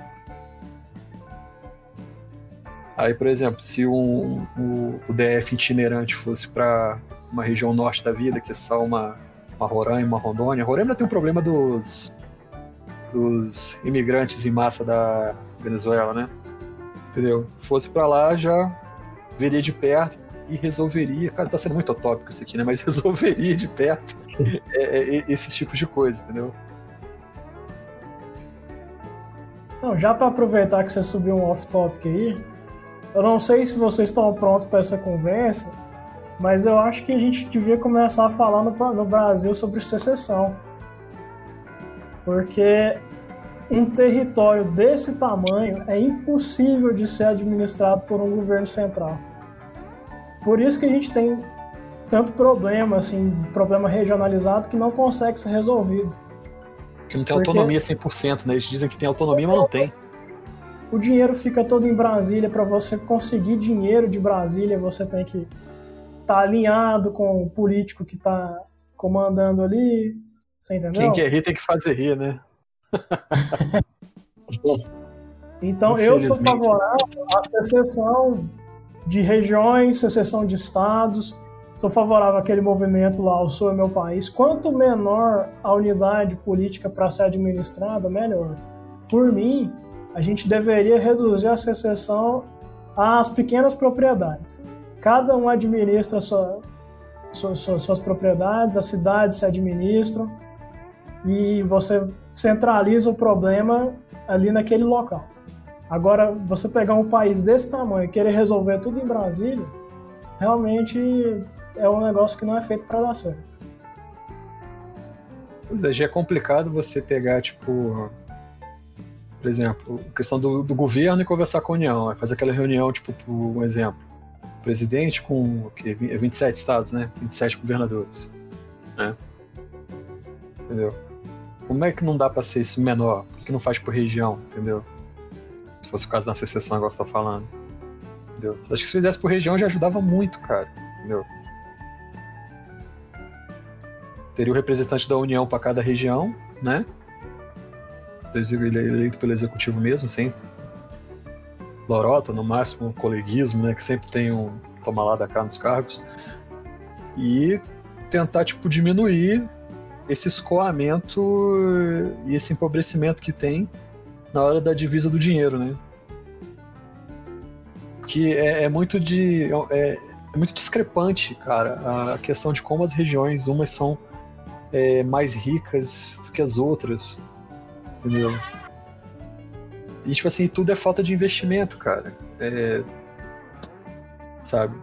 Aí, por exemplo, se um, um, o DF itinerante fosse para uma região norte da vida, que é só uma, uma Roraima, uma Rondônia, Roraima tem um problema dos, dos imigrantes em massa da Venezuela, né? Entendeu? Fosse para lá, já veria de perto e resolveria. Cara, tá sendo muito utópico isso aqui, né? Mas resolveria de perto é, é, esses tipos de coisa, entendeu? Não, já para aproveitar que você subiu um off-topic aí, eu não sei se vocês estão prontos para essa conversa, mas eu acho que a gente devia começar a falar no, no Brasil sobre secessão. Porque um território desse tamanho é impossível de ser administrado por um governo central. Por isso que a gente tem tanto problema, assim, problema regionalizado que não consegue ser resolvido. Que não tem Porque... autonomia 100%, né? Eles dizem que tem autonomia, mas não tem o dinheiro fica todo em Brasília. Para você conseguir dinheiro de Brasília, você tem que estar tá alinhado com o político que está comandando ali. Você entendeu? Quem quer rir tem que fazer rir, né? então eu sou favorável à secessão de regiões, secessão de estados. Sou favorável àquele movimento lá, o Sul é meu país. Quanto menor a unidade política para ser administrada, melhor. Por mim, a gente deveria reduzir a secessão às pequenas propriedades. Cada um administra sua, sua, suas propriedades, as cidades se administram e você centraliza o problema ali naquele local. Agora, você pegar um país desse tamanho e querer resolver tudo em Brasília, realmente é um negócio que não é feito para dar certo. Pois é, já é complicado você pegar, tipo, por exemplo, questão do, do governo e conversar com a União. Fazer aquela reunião, tipo, por um exemplo, presidente com que, 27 estados, né? 27 governadores. Né? Entendeu? Como é que não dá para ser isso menor? Por que não faz por região? Entendeu? Se fosse o caso da secessão, agora você tá falando. Entendeu? Acho que se fizesse por região já ajudava muito, cara. Entendeu? Teria o representante da União para cada região, né? ele é eleito pelo executivo mesmo, sem lorota, no máximo coleguismo, né, que sempre tem um toma lá da cá nos cargos, e tentar tipo diminuir esse escoamento e esse empobrecimento que tem na hora da divisa do dinheiro, né? Que é, é muito de é, é, muito discrepante, cara, a questão de como as regiões umas são é, mais ricas do que as outras. Entendeu? E, tipo assim, tudo é falta de investimento, cara. É... Sabe?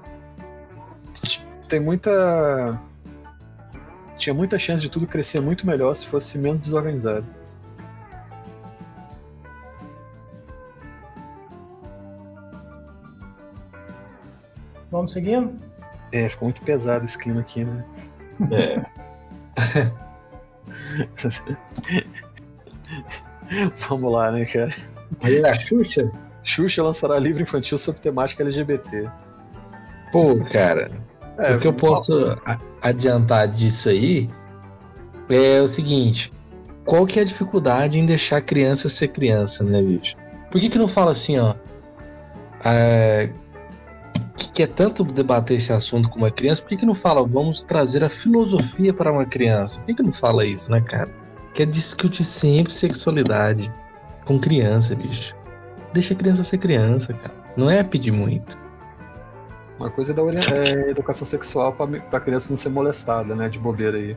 Tem muita. Tinha muita chance de tudo crescer muito melhor se fosse menos desorganizado. Vamos seguindo? É, ficou muito pesado esse clima aqui, né? É. Vamos lá, né, cara? Aí a Xuxa? Xuxa lançará livro infantil sobre temática LGBT. Pô, cara. É, o que eu posso adiantar disso aí é o seguinte: qual que é a dificuldade em deixar a criança ser criança, né, bicho? Por que, que não fala assim, ó? É, que quer tanto debater esse assunto com uma criança, por que, que não fala vamos trazer a filosofia para uma criança? Por que, que não fala isso, né, cara? Quer discutir sempre sexualidade com criança, bicho. Deixa a criança ser criança, cara. Não é pedir muito. Uma coisa é da é educação sexual pra, pra criança não ser molestada, né? De bobeira aí.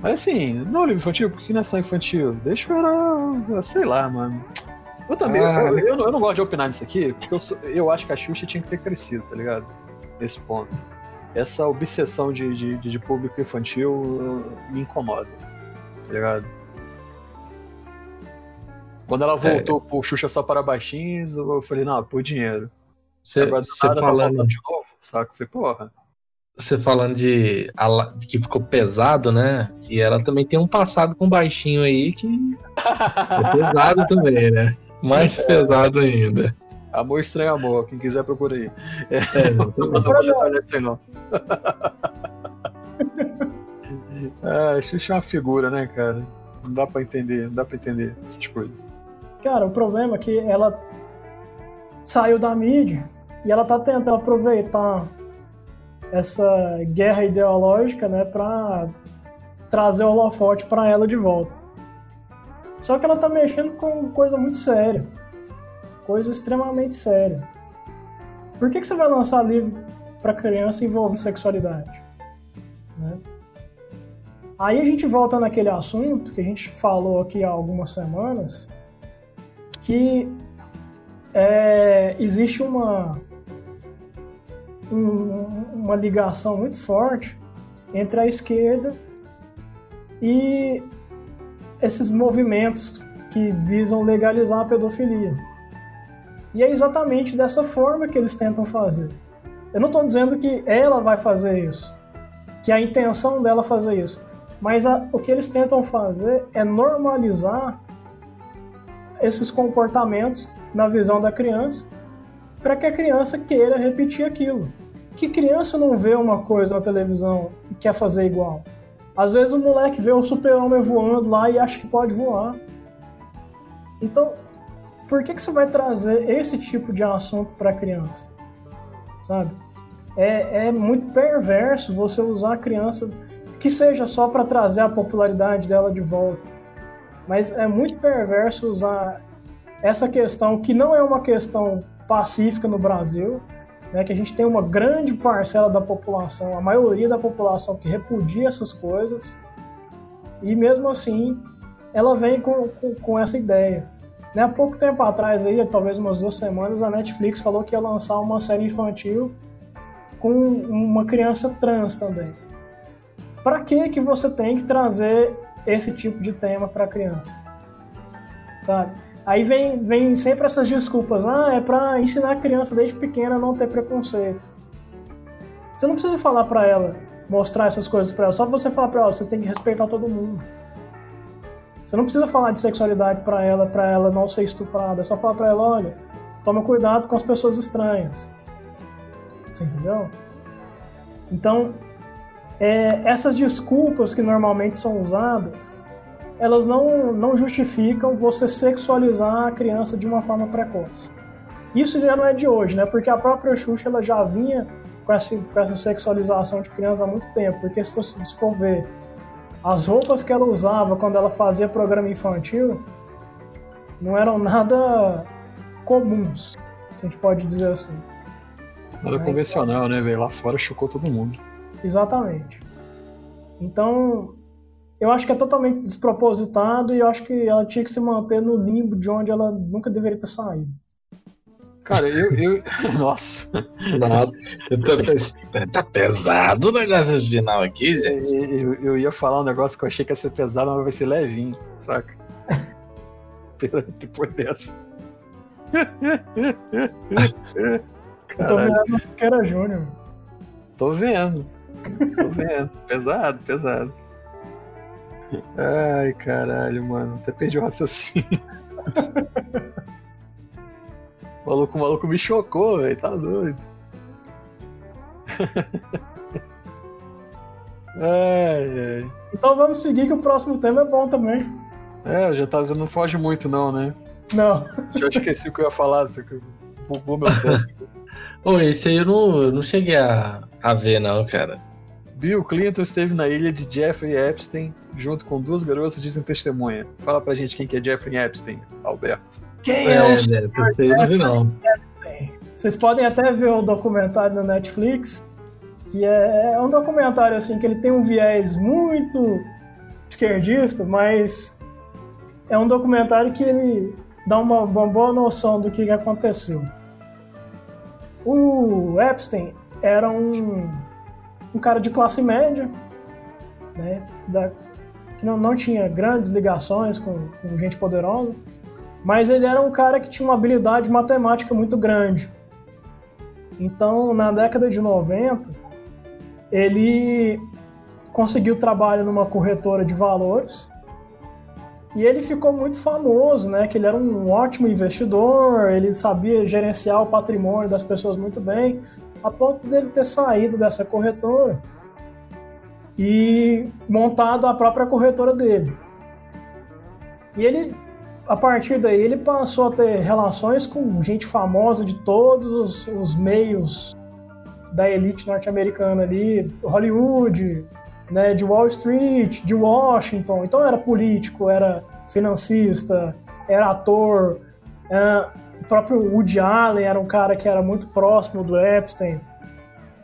Mas assim, não livro infantil, por que não é só infantil? Deixa eu sei lá, mano. Eu também, ah, eu, eu, eu, não gosto de opinar nisso aqui, porque eu, sou, eu acho que a Xuxa tinha que ter crescido, tá ligado? Nesse ponto. Essa obsessão de, de, de público infantil me incomoda, tá ligado? Quando ela voltou é. pro Xuxa só para baixinhos, eu falei, não, por dinheiro. Você falando de novo, saca? Foi porra. Você falando de, de, que ficou pesado, né? E ela também tem um passado com baixinho aí que é pesado também, né? Mais é. pesado ainda. Amor estranho amor, quem quiser procura aí. É, é não, não vou detalhar isso aí não. ah, Xuxa é uma figura, né, cara? Não dá pra entender, não dá pra entender essas coisas. Cara, o problema é que ela saiu da mídia e ela tá tentando aproveitar essa guerra ideológica, né, para trazer o holofote para ela de volta. Só que ela tá mexendo com coisa muito séria. Coisa extremamente séria. Por que, que você vai lançar livro para criança envolvendo sexualidade? Né? Aí a gente volta naquele assunto que a gente falou aqui há algumas semanas, que é, existe uma, um, uma ligação muito forte entre a esquerda e esses movimentos que visam legalizar a pedofilia. E é exatamente dessa forma que eles tentam fazer. Eu não estou dizendo que ela vai fazer isso, que a intenção dela fazer isso, mas a, o que eles tentam fazer é normalizar esses comportamentos na visão da criança para que a criança queira repetir aquilo. Que criança não vê uma coisa na televisão e quer fazer igual? Às vezes o moleque vê um super-homem voando lá e acha que pode voar. Então, por que, que você vai trazer esse tipo de assunto para criança? Sabe? É, é muito perverso você usar a criança que seja só para trazer a popularidade dela de volta. Mas é muito perverso usar essa questão, que não é uma questão pacífica no Brasil, né, que a gente tem uma grande parcela da população, a maioria da população que repudia essas coisas, e mesmo assim ela vem com, com, com essa ideia. Né, há pouco tempo atrás, aí, talvez umas duas semanas, a Netflix falou que ia lançar uma série infantil com uma criança trans também. Para que que você tem que trazer esse tipo de tema para criança? Sabe? Aí vem, vem sempre essas desculpas. Ah, é para ensinar a criança desde pequena a não ter preconceito. Você não precisa falar para ela, mostrar essas coisas para ela. Só você falar para ela, você tem que respeitar todo mundo. Você não precisa falar de sexualidade para ela, para ela não ser estuprada. É só falar para ela, olha, toma cuidado com as pessoas estranhas. Você entendeu? Então, é, essas desculpas que normalmente são usadas elas não, não justificam você sexualizar a criança de uma forma precoce. Isso já não é de hoje, né? Porque a própria Xuxa ela já vinha com essa, com essa sexualização de criança há muito tempo. Porque se, você, for ver as roupas que ela usava quando ela fazia programa infantil não eram nada comuns, a gente pode dizer assim. Nada convencional, né, velho? Lá fora chocou todo mundo. Exatamente. Então, eu acho que é totalmente despropositado e eu acho que ela tinha que se manter no limbo de onde ela nunca deveria ter saído. Cara, eu. eu... Nossa. Nossa, tá pesado o negócio final aqui, gente. Eu, eu, ia falar um negócio que eu achei que ia ser pesado, mas vai ser levinho, saca? Depois dessa. eu tô vendo que era Júnior. Tô vendo. Tô vendo. pesado, pesado. Ai, caralho, mano. Até perdi o raciocínio. o maluco, o maluco me chocou, velho. Tá doido. É, é. Então vamos seguir que o próximo tema é bom também. É, já tá dizendo não foge muito não, né? Não. Já esqueci o que eu ia falar, bugou meu cérebro. Ô, esse aí eu não, eu não cheguei a, a ver não, cara. Bill Clinton esteve na ilha de Jeffrey Epstein junto com duas garotas dizem testemunha. Fala pra gente quem que é Jeffrey Epstein, Alberto. Quem é, é o Neto, eu não. Epstein? Vocês podem até ver o documentário na Netflix, que é, é um documentário assim que ele tem um viés muito esquerdista, mas é um documentário que ele dá uma, uma boa noção do que, que aconteceu. O Epstein era um, um cara de classe média, né, da, que não, não tinha grandes ligações com, com gente poderosa, mas ele era um cara que tinha uma habilidade matemática muito grande. Então, na década de 90, ele conseguiu trabalho numa corretora de valores e ele ficou muito famoso, né? Que ele era um ótimo investidor, ele sabia gerenciar o patrimônio das pessoas muito bem, a ponto dele ter saído dessa corretora e montado a própria corretora dele. E ele, a partir daí, ele passou a ter relações com gente famosa de todos os, os meios da elite norte-americana ali, Hollywood, né, de Wall Street, de Washington. Então era político, era financista, era ator. É, próprio Woody Allen era um cara que era muito próximo do Epstein.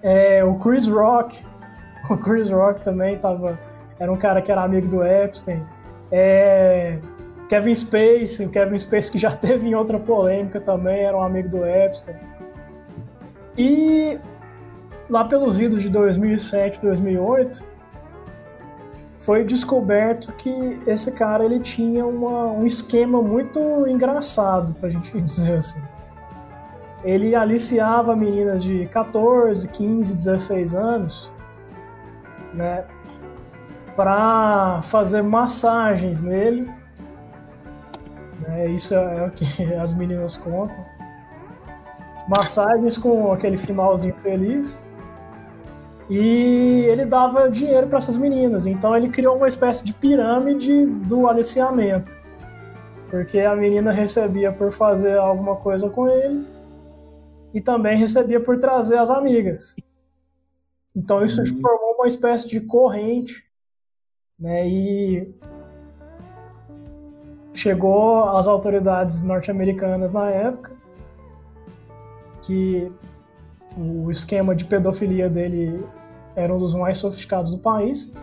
É, o Chris Rock, o Chris Rock também tava, era um cara que era amigo do Epstein. É, Kevin Spacey, o Kevin Spacey que já teve em outra polêmica também, era um amigo do Epstein. E lá pelos idos de 2007, 2008, foi descoberto que esse cara ele tinha uma, um esquema muito engraçado, pra gente dizer assim. Ele aliciava meninas de 14, 15, 16 anos, né, para fazer massagens nele. Né, isso é o que as meninas contam. Massagens com aquele finalzinho feliz e ele dava dinheiro para essas meninas. Então ele criou uma espécie de pirâmide do aliciamento. Porque a menina recebia por fazer alguma coisa com ele e também recebia por trazer as amigas. Então isso uhum. formou uma espécie de corrente, né? E chegou às autoridades norte-americanas na época que o esquema de pedofilia dele era um dos mais sofisticados do país.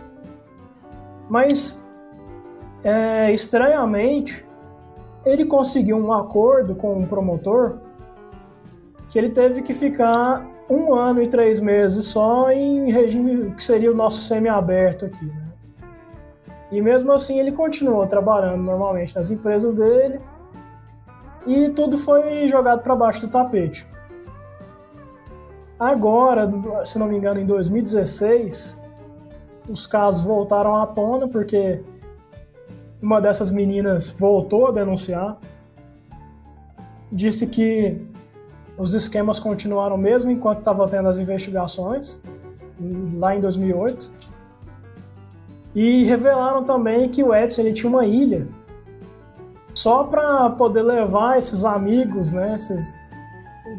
Mas, é, estranhamente, ele conseguiu um acordo com um promotor que ele teve que ficar um ano e três meses só em regime que seria o nosso semi-aberto aqui. Né? E mesmo assim ele continuou trabalhando normalmente nas empresas dele e tudo foi jogado para baixo do tapete. Agora, se não me engano, em 2016, os casos voltaram à tona porque uma dessas meninas voltou a denunciar. Disse que os esquemas continuaram mesmo enquanto estava tendo as investigações, lá em 2008. E revelaram também que o Edson ele tinha uma ilha só para poder levar esses amigos, né, esses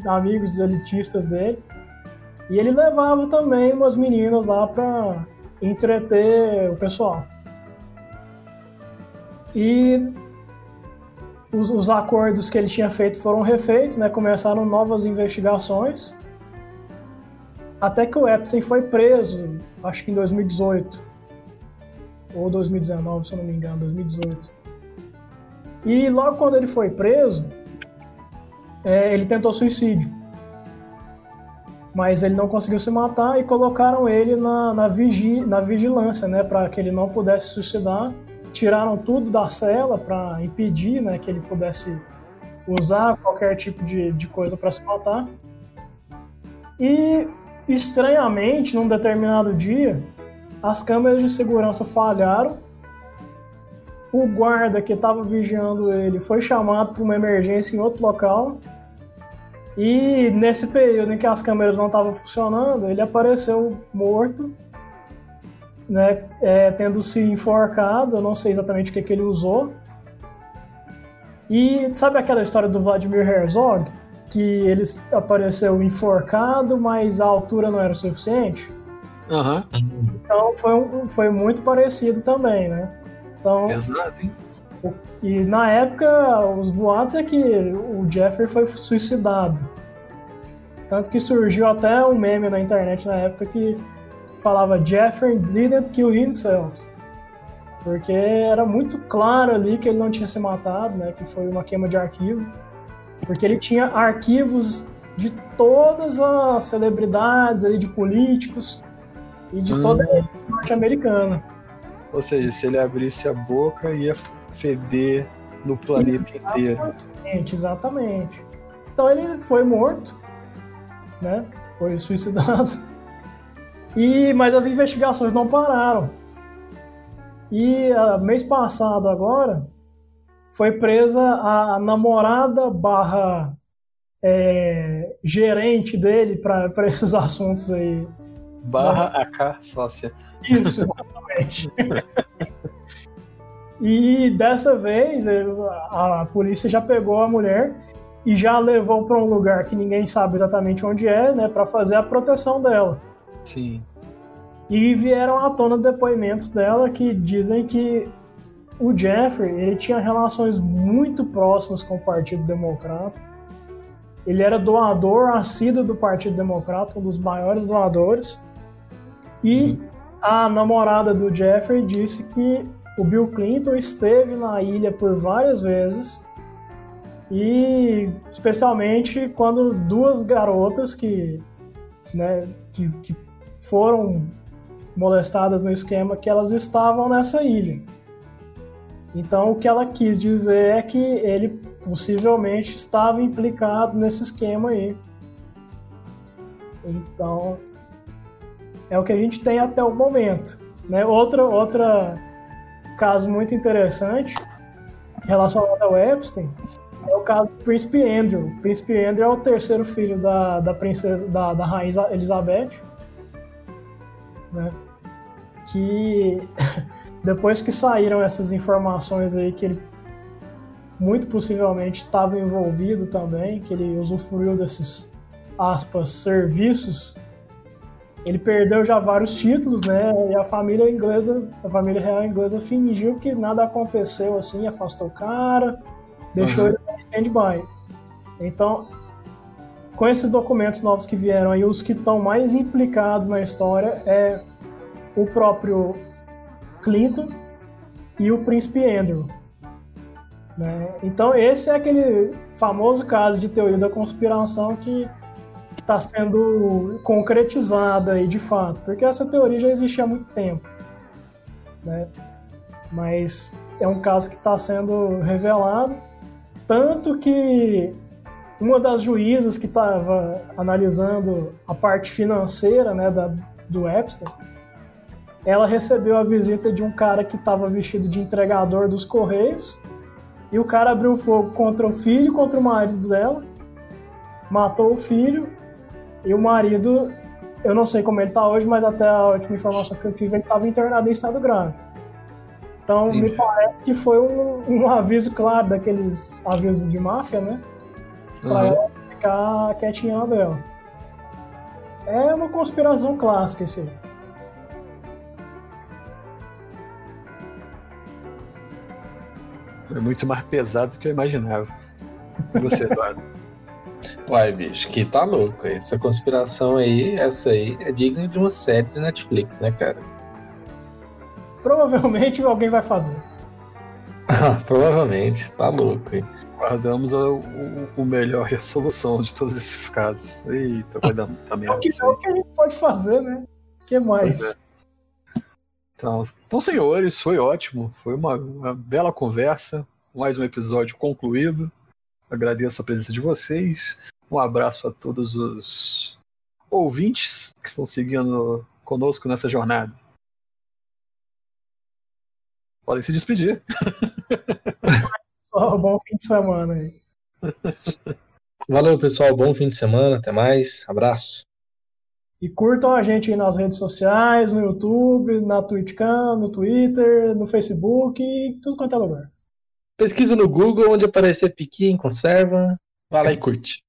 amigos elitistas dele, e ele levava também umas meninas lá para entreter o pessoal. E os, os, acordos que ele tinha feito foram refeitos, né? Começaram novas investigações. Até que o Epstein foi preso, acho que em 2018. Ou 2019, se eu não me engano, 2018. E logo quando ele foi preso, é, ele tentou suicídio mas ele não conseguiu se matar e colocaram ele na, na, vigi, na vigilância, né, para que ele não pudesse se suicidar. Tiraram tudo da cela para impedir, né, que ele pudesse usar qualquer tipo de, de coisa para se matar. E estranhamente, num determinado dia, as câmeras de segurança falharam. O guarda que estava vigiando ele foi chamado para uma emergência em outro local e nesse período em que as câmeras não estavam funcionando, ele apareceu morto né, é, tendo se enforcado, eu não sei exatamente o que, que ele usou. E sabe aquela história do Vladimir Herzog? Que ele apareceu enforcado, mas a altura não era o suficiente? Aham. Então foi, um- foi muito parecido também, né? Então, Pesado, hein? E na época, os boatos é que o Jeffrey foi suicidado. Tanto que surgiu até um meme na internet na época que falava Jeffrey didn't kill himself. Porque era muito claro ali que ele não tinha se matado, né? Que foi uma queima de arquivo. Porque ele tinha arquivos de todas as celebridades ali, de políticos e de Hum. toda a elite norte-americana. Ou seja, se ele abrisse a boca, ia feder no planeta inteiro. Exatamente, exatamente. Então ele foi morto, né? Foi suicidado. E mas as investigações não pararam. E ah, mês passado agora foi presa a namorada barra é, gerente dele para esses assuntos aí. Barra AK sócia. Isso, exatamente. e dessa vez ele- a, polícia já pegou a mulher e já levou para um lugar que ninguém sabe exatamente onde é, né, para fazer a proteção dela. Sim. E vieram à tona depoimentos dela que dizem que o Jeffrey ele tinha relações muito próximas com o Partido Democrata. Ele era doador assíduo do Partido Democrata, um dos maiores doadores. E a namorada do Jeffrey disse que o Bill Clinton esteve na ilha por várias vezes. E especialmente quando duas garotas que, né, que, que foram molestadas no esquema que elas estavam nessa ilha. Então o que ela quis dizer é que ele possivelmente estava implicado nesse esquema aí. Então é o que a gente tem até o momento. Né? Outra, outra caso muito interessante relacionado ao Epstein é o caso do Príncipe Andrew. O Príncipe Andrew é o terceiro filho da, da princesa da, da rainha Elizabeth, né? Que depois que saíram essas informações aí que ele muito possivelmente estava envolvido também, que ele usufruiu desses aspas serviços, ele perdeu já vários títulos, né? E a família inglesa, a família real inglesa fingiu que nada aconteceu assim, afastou o cara, deixou Uhum. ele em stand-by. Então, com esses documentos novos que vieram aí, os que estão mais implicados na história é o próprio Clinton e o príncipe Andrew. né? Então, esse é aquele famoso caso de teoria da conspiração que está sendo concretizada aí de fato, porque essa teoria já existia há muito tempo. Né? Mas é um caso que está sendo revelado, tanto que uma das juízas que estava analisando a parte financeira né, da, do Epstein, ela recebeu a visita de um cara que estava vestido de entregador dos Correios, e o cara abriu fogo contra o filho, contra o marido dela, matou o filho, e o marido, eu não sei como ele está hoje, mas até a última informação que eu tive, ele estava internado em estado grave. Então, Entendi. me parece que foi um, um aviso claro daqueles avisos de máfia, né? Pra Uhum. ela ficar quietinha na dela. É uma conspiração clássica esse aí. É muito mais pesado do que eu imaginava. E você, Eduardo? Uai, bicho, que tá louco. Essa conspiração aí, essa aí, é digna de uma série de Netflix, né, cara? Provavelmente alguém vai fazer. Provavelmente, tá louco. hein? Guardamos o, o- o melhor resolução de todos esses casos. Eita, vai dar muita É o merda que, é o que a gente pode fazer, né? O que mais? É. Então, então, senhores, foi ótimo. Foi uma, uma bela conversa. Mais um episódio concluído. Agradeço a presença de vocês. Um abraço a todos os ouvintes que estão seguindo conosco nessa jornada. Podem se despedir. Bom fim de semana aí. Valeu, pessoal. Bom fim de semana. Até mais. Abraço. E curtam a gente aí nas redes sociais, no YouTube, na TwitchCam, no Twitter, no Facebook e tudo quanto é lugar. Pesquisa no Google onde aparecer piqui em conserva. Vai lá e curte.